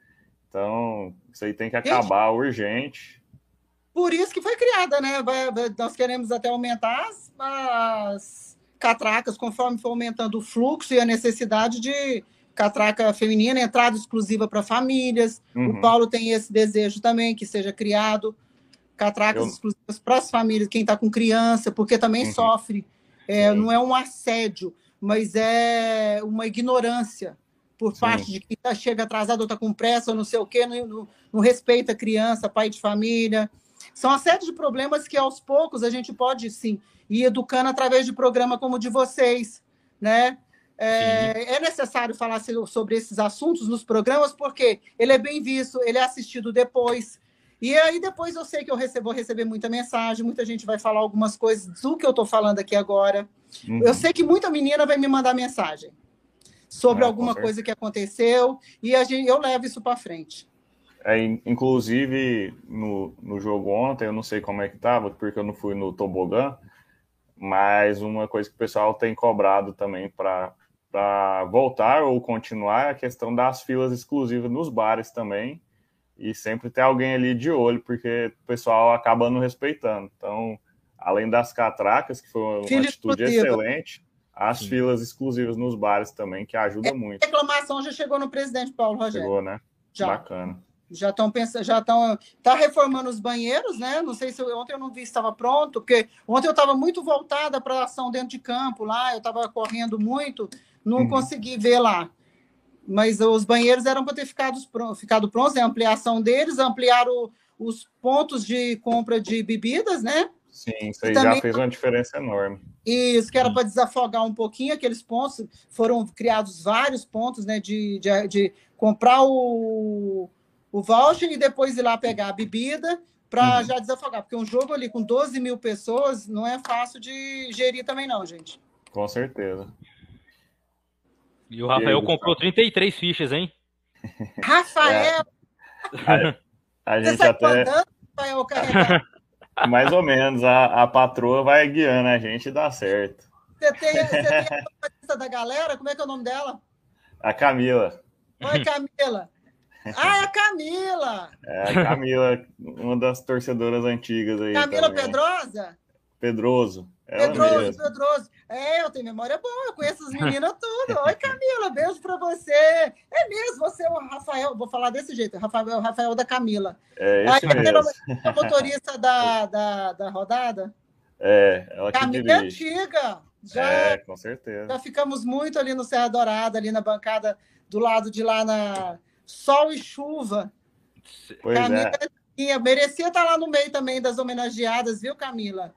Speaker 3: Então, isso aí tem que acabar Gente, urgente.
Speaker 2: Por isso que foi criada, né? nós queremos até aumentar as, as catracas conforme for aumentando o fluxo e a necessidade de catraca feminina, entrada exclusiva para famílias. Uhum. O Paulo tem esse desejo também que seja criado catracas Eu... exclusivas para as famílias, quem está com criança, porque também uhum. sofre. É, não é um assédio, mas é uma ignorância por Sim. parte de quem tá, chega atrasado ou está com pressa ou não sei o quê, não, não, não respeita a criança, pai de família. São uma série de problemas que aos poucos a gente pode sim ir educando através de programa como o de vocês, né? É, é, necessário falar sobre esses assuntos nos programas, porque ele é bem visto, ele é assistido depois. E aí depois eu sei que eu recebo, vou receber muita mensagem, muita gente vai falar algumas coisas do que eu estou falando aqui agora. Uhum. Eu sei que muita menina vai me mandar mensagem sobre é, alguma coisa que aconteceu e a gente, eu levo isso para frente.
Speaker 3: É, inclusive, no, no jogo ontem, eu não sei como é que estava, porque eu não fui no tobogã, mas uma coisa que o pessoal tem cobrado também para para voltar ou continuar é a questão das filas exclusivas nos bares também. E sempre ter alguém ali de olho, porque o pessoal acaba não respeitando. Então, além das catracas, que foi uma Fila atitude excelente, as Sim. filas exclusivas nos bares também, que ajuda é, muito.
Speaker 2: A reclamação já chegou no presidente Paulo Rogério.
Speaker 3: Chegou, né?
Speaker 2: Já.
Speaker 3: Bacana.
Speaker 2: Já estão pensando, já estão. Tá reformando os banheiros, né? Não sei se eu, ontem eu não vi se estava pronto, porque ontem eu estava muito voltada para a ação dentro de campo lá, eu estava correndo muito não uhum. consegui ver lá. Mas os banheiros eram para ter ficado, ficado prontos, né? a ampliação deles, ampliar o, os pontos de compra de bebidas, né?
Speaker 3: Sim, isso aí também, já fez uma diferença enorme.
Speaker 2: Isso, que era para desafogar um pouquinho aqueles pontos. Foram criados vários pontos, né? De, de, de comprar o, o voucher e depois ir lá pegar a bebida para uhum. já desafogar, porque um jogo ali com 12 mil pessoas não é fácil de gerir também, não, gente.
Speaker 3: Com certeza.
Speaker 1: E o Rafael e aí, comprou 33 fichas, hein?
Speaker 2: Rafael!
Speaker 3: É. A, a gente até. Andando, Rafael, Mais ou menos, a, a patroa vai guiando a gente e dá certo.
Speaker 2: Você tem, você tem a da galera? Como é que é o nome dela?
Speaker 3: A Camila.
Speaker 2: Oi, Camila. Ah, é a Camila!
Speaker 3: É a Camila, uma das torcedoras antigas aí.
Speaker 2: Camila também. Pedrosa?
Speaker 3: Pedroso.
Speaker 2: Pedroso, Pedroso. É, eu tenho memória boa, eu conheço as meninas tudo. Oi, Camila, beijo pra você. É mesmo, você é o Rafael, vou falar desse jeito, Rafael, Rafael da Camila.
Speaker 3: É, esse Aí, mesmo.
Speaker 2: A motorista da, da, da rodada?
Speaker 3: É, ela que
Speaker 2: Camila é antiga. Já,
Speaker 3: é, com certeza.
Speaker 2: Já ficamos muito ali no Serra Dourada, ali na bancada do lado de lá na Sol e Chuva.
Speaker 3: Pois Camila
Speaker 2: é. merecia estar lá no meio também das homenageadas, viu, Camila?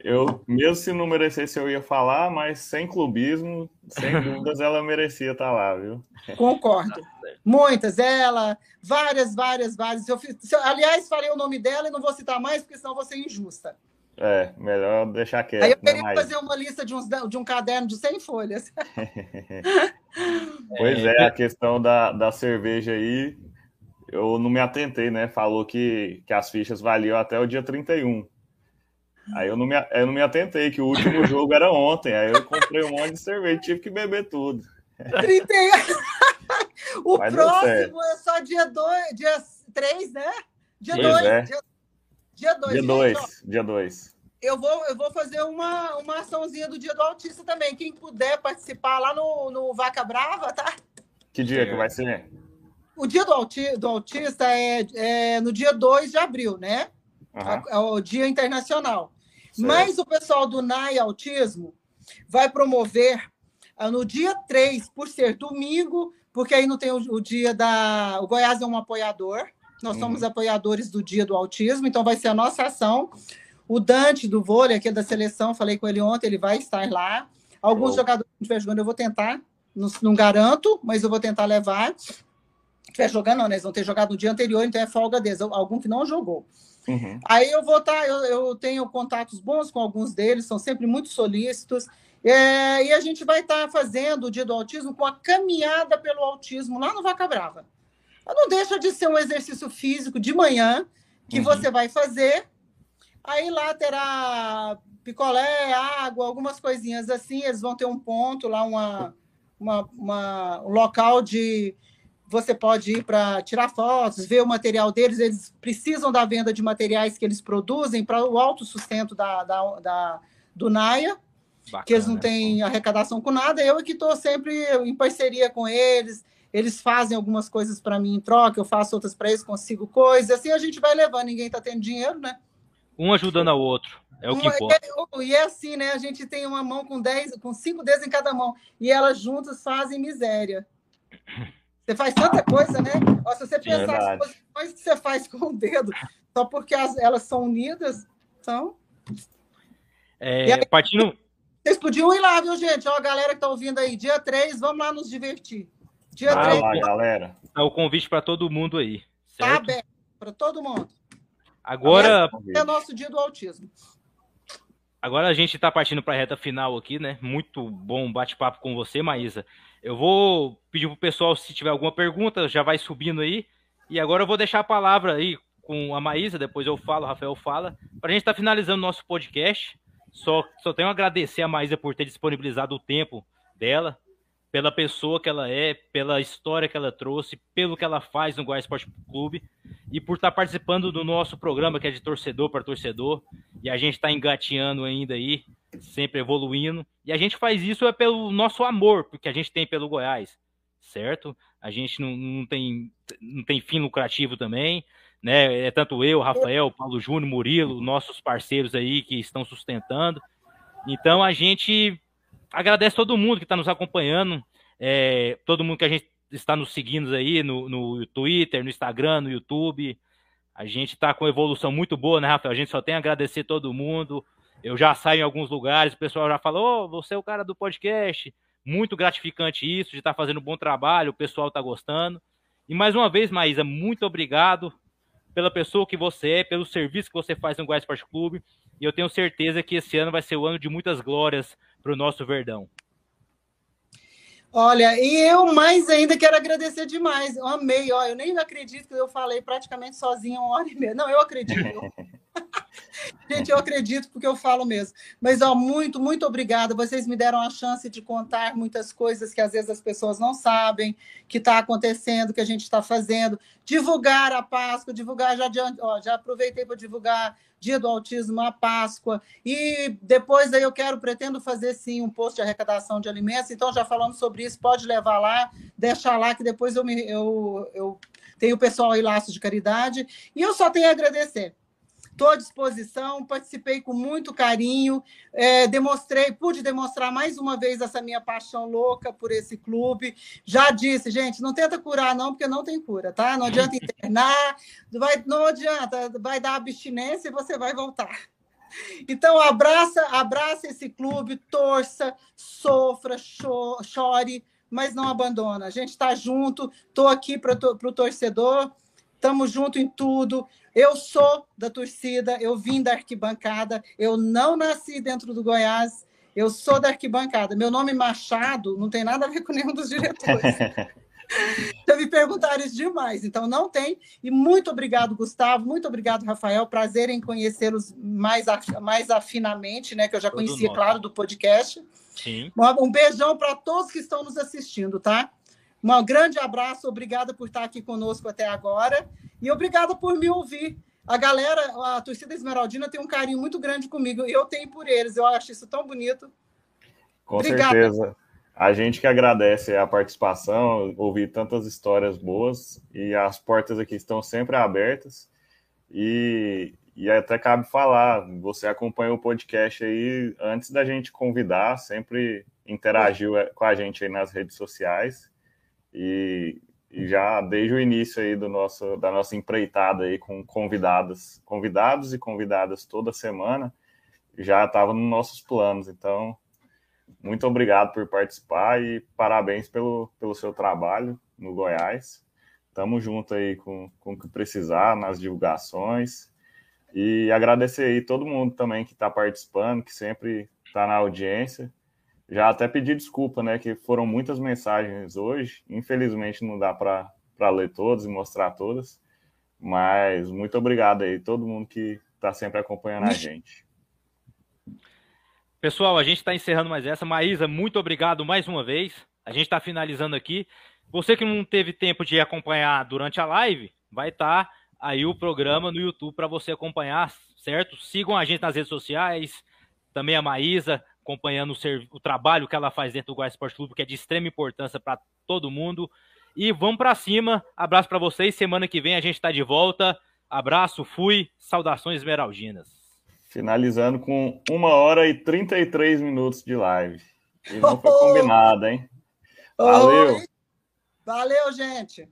Speaker 3: Eu, mesmo se não merecesse, eu ia falar, mas sem clubismo, sem dúvidas, ela merecia estar lá, viu?
Speaker 2: Concordo. Muitas, ela, várias, várias, várias. Eu, aliás, falei o nome dela e não vou citar mais, porque senão vou ser injusta.
Speaker 3: É, melhor deixar quieto.
Speaker 2: Aí eu queria né, fazer uma lista de, uns, de um caderno de 100 folhas.
Speaker 3: pois é, a questão da, da cerveja aí, eu não me atentei, né? Falou que, que as fichas valiam até o dia 31. Aí eu não, me, eu não me atentei, que o último jogo era ontem. Aí eu comprei um monte de cerveja, tive que beber tudo.
Speaker 2: 31. o Mas próximo é só dia 2, dia 3, né? Dia 2. É. Dia 2.
Speaker 3: Dia 2. Dia 2.
Speaker 2: Eu vou, eu vou fazer uma, uma açãozinha do dia do autista também. Quem puder participar lá no, no Vaca Brava, tá?
Speaker 3: Que dia que vai ser?
Speaker 2: O dia do, auti, do autista é, é no dia 2 de abril, né? Uhum. É o Dia Internacional. Mas o pessoal do NAI Autismo vai promover ah, no dia 3, por ser domingo, porque aí não tem o, o dia da. O Goiás é um apoiador, nós uhum. somos apoiadores do Dia do Autismo, então vai ser a nossa ação. O Dante do vôlei, aqui da seleção, falei com ele ontem, ele vai estar lá. Alguns jogadores que estiver jogando, eu vou tentar, não, não, garanto, mas eu vou tentar levar. Estiver jogando, não, né? Eles vão ter jogado no dia anterior, então é folga deles. Algum que não jogou. Uhum. Aí eu vou estar, tá, eu, eu, tenho contatos bons com alguns deles, são sempre muito solícitos. É, e a gente vai estar tá fazendo o dia do autismo com a caminhada pelo autismo lá no Vaca Brava. Não deixa de ser um exercício físico de manhã que uhum. você vai fazer. Aí lá terá picolé, água, algumas coisinhas assim. Eles vão ter um ponto lá, uma, uma, uma um local de, você pode ir para tirar fotos, ver o material deles. Eles precisam da venda de materiais que eles produzem para o autossustento da, da, da, do NAIA, Bacana, que eles não têm arrecadação com nada. Eu é que estou sempre em parceria com eles. Eles fazem algumas coisas para mim em troca, eu faço outras para eles, consigo coisas. Assim a gente vai levando, ninguém está tendo dinheiro, né?
Speaker 1: Um ajudando ao outro. É o que importa.
Speaker 2: É, e é assim, né? A gente tem uma mão com dez, com cinco dedos em cada mão. E elas juntas fazem miséria. Você faz tanta coisa, né? Ó, se você pensar as posições que você faz com o dedo, só porque as, elas são unidas, então.
Speaker 1: É, aí, partindo.
Speaker 2: Vocês podiam ir lá, viu, gente? Ó, a galera que tá ouvindo aí, dia 3, vamos lá nos divertir. Dia
Speaker 3: Vai 3. Lá, galera.
Speaker 1: É o convite para todo mundo aí.
Speaker 2: Tá certo? Tá aberto para todo mundo.
Speaker 1: Agora.
Speaker 2: É nosso dia do autismo.
Speaker 1: Agora a gente está partindo para a reta final aqui, né? Muito bom bate-papo com você, Maísa. Eu vou pedir pro pessoal, se tiver alguma pergunta, já vai subindo aí. E agora eu vou deixar a palavra aí com a Maísa, depois eu falo, o Rafael fala, para a gente estar tá finalizando nosso podcast. Só, só tenho a agradecer a Maísa por ter disponibilizado o tempo dela, pela pessoa que ela é, pela história que ela trouxe, pelo que ela faz no Goiás Esporte Clube e por estar tá participando do nosso programa que é de torcedor para torcedor. E a gente está engateando ainda aí sempre evoluindo. E a gente faz isso é pelo nosso amor, porque a gente tem pelo Goiás, certo? A gente não, não, tem, não tem fim lucrativo também, né? É tanto eu, Rafael, Paulo Júnior, Murilo, nossos parceiros aí que estão sustentando. Então a gente agradece todo mundo que está nos acompanhando, é, todo mundo que a gente está nos seguindo aí no, no Twitter, no Instagram, no YouTube. A gente está com evolução muito boa, né, Rafael? A gente só tem a agradecer todo mundo. Eu já saio em alguns lugares, o pessoal já falou, oh, você é o cara do podcast. Muito gratificante isso, de estar tá fazendo um bom trabalho, o pessoal está gostando. E mais uma vez, Maísa, muito obrigado pela pessoa que você é, pelo serviço que você faz no Goiás Esporte Clube. E eu tenho certeza que esse ano vai ser o ano de muitas glórias para o nosso Verdão.
Speaker 2: Olha, e eu mais ainda quero agradecer demais. Eu amei, ó, eu nem acredito que eu falei praticamente sozinha uma hora e meia. Não, eu acredito. Gente, eu acredito porque eu falo mesmo. Mas, ó, muito, muito obrigada. Vocês me deram a chance de contar muitas coisas que às vezes as pessoas não sabem, que está acontecendo, que a gente está fazendo. Divulgar a Páscoa, divulgar, já, ó, já aproveitei para divulgar Dia do Autismo, a Páscoa. E depois aí eu quero, pretendo fazer sim um posto de arrecadação de alimentos. Então, já falamos sobre isso, pode levar lá, deixar lá, que depois eu, me, eu, eu tenho o pessoal aí, Laços de Caridade. E eu só tenho a agradecer Estou à disposição, participei com muito carinho, é, demonstrei, pude demonstrar mais uma vez essa minha paixão louca por esse clube. Já disse, gente, não tenta curar, não, porque não tem cura, tá? Não adianta internar, vai, não adianta, vai dar abstinência e você vai voltar. Então, abraça, abraça esse clube, torça, sofra, cho chore, mas não abandona. A gente está junto, estou aqui para o torcedor, estamos junto em tudo. Eu sou da torcida, eu vim da arquibancada, eu não nasci dentro do Goiás, eu sou da arquibancada. Meu nome Machado não tem nada a ver com nenhum dos diretores. Já me perguntaram isso demais, então não tem. E muito obrigado, Gustavo, muito obrigado, Rafael. Prazer em conhecê-los mais, mais afinamente, né? Que eu já Todo conhecia, nosso. claro, do podcast.
Speaker 1: Sim.
Speaker 2: Um beijão para todos que estão nos assistindo, tá? Um grande abraço, obrigada por estar aqui conosco até agora e obrigada por me ouvir. A galera, a torcida esmeraldina tem um carinho muito grande comigo e eu tenho por eles. Eu acho isso tão bonito.
Speaker 3: Com obrigada. certeza. A gente que agradece a participação, ouvir tantas histórias boas e as portas aqui estão sempre abertas. E, e até cabe falar, você acompanhou o podcast aí antes da gente convidar, sempre interagiu com a gente aí nas redes sociais. E, já desde o início aí do nosso, da nossa empreitada aí com convidadas, convidados e convidadas toda semana, já estava nos nossos planos. Então, muito obrigado por participar e parabéns pelo, pelo seu trabalho no Goiás. Tamo junto aí com, com o que precisar nas divulgações. E agradecer aí todo mundo também que está participando, que sempre está na audiência. Já até pedi desculpa, né? Que foram muitas mensagens hoje. Infelizmente não dá para ler todas e mostrar todas. Mas muito obrigado aí, todo mundo que está sempre acompanhando a gente.
Speaker 1: Pessoal, a gente está encerrando mais essa. Maísa, muito obrigado mais uma vez. A gente está finalizando aqui. Você que não teve tempo de acompanhar durante a live, vai estar tá aí o programa no YouTube para você acompanhar, certo? Sigam a gente nas redes sociais, também a Maísa, acompanhando o, o, trabalho que ela faz dentro do Goiás Esporte Clube, que é de extrema importância para todo mundo. E vamos para cima. Abraço para vocês. Semana que vem a gente está de volta. Abraço, fui. Saudações esmeraldinas.
Speaker 3: Finalizando com uma hora e 33 minutos de live. E não foi combinado, hein?
Speaker 2: Valeu. Valeu, gente.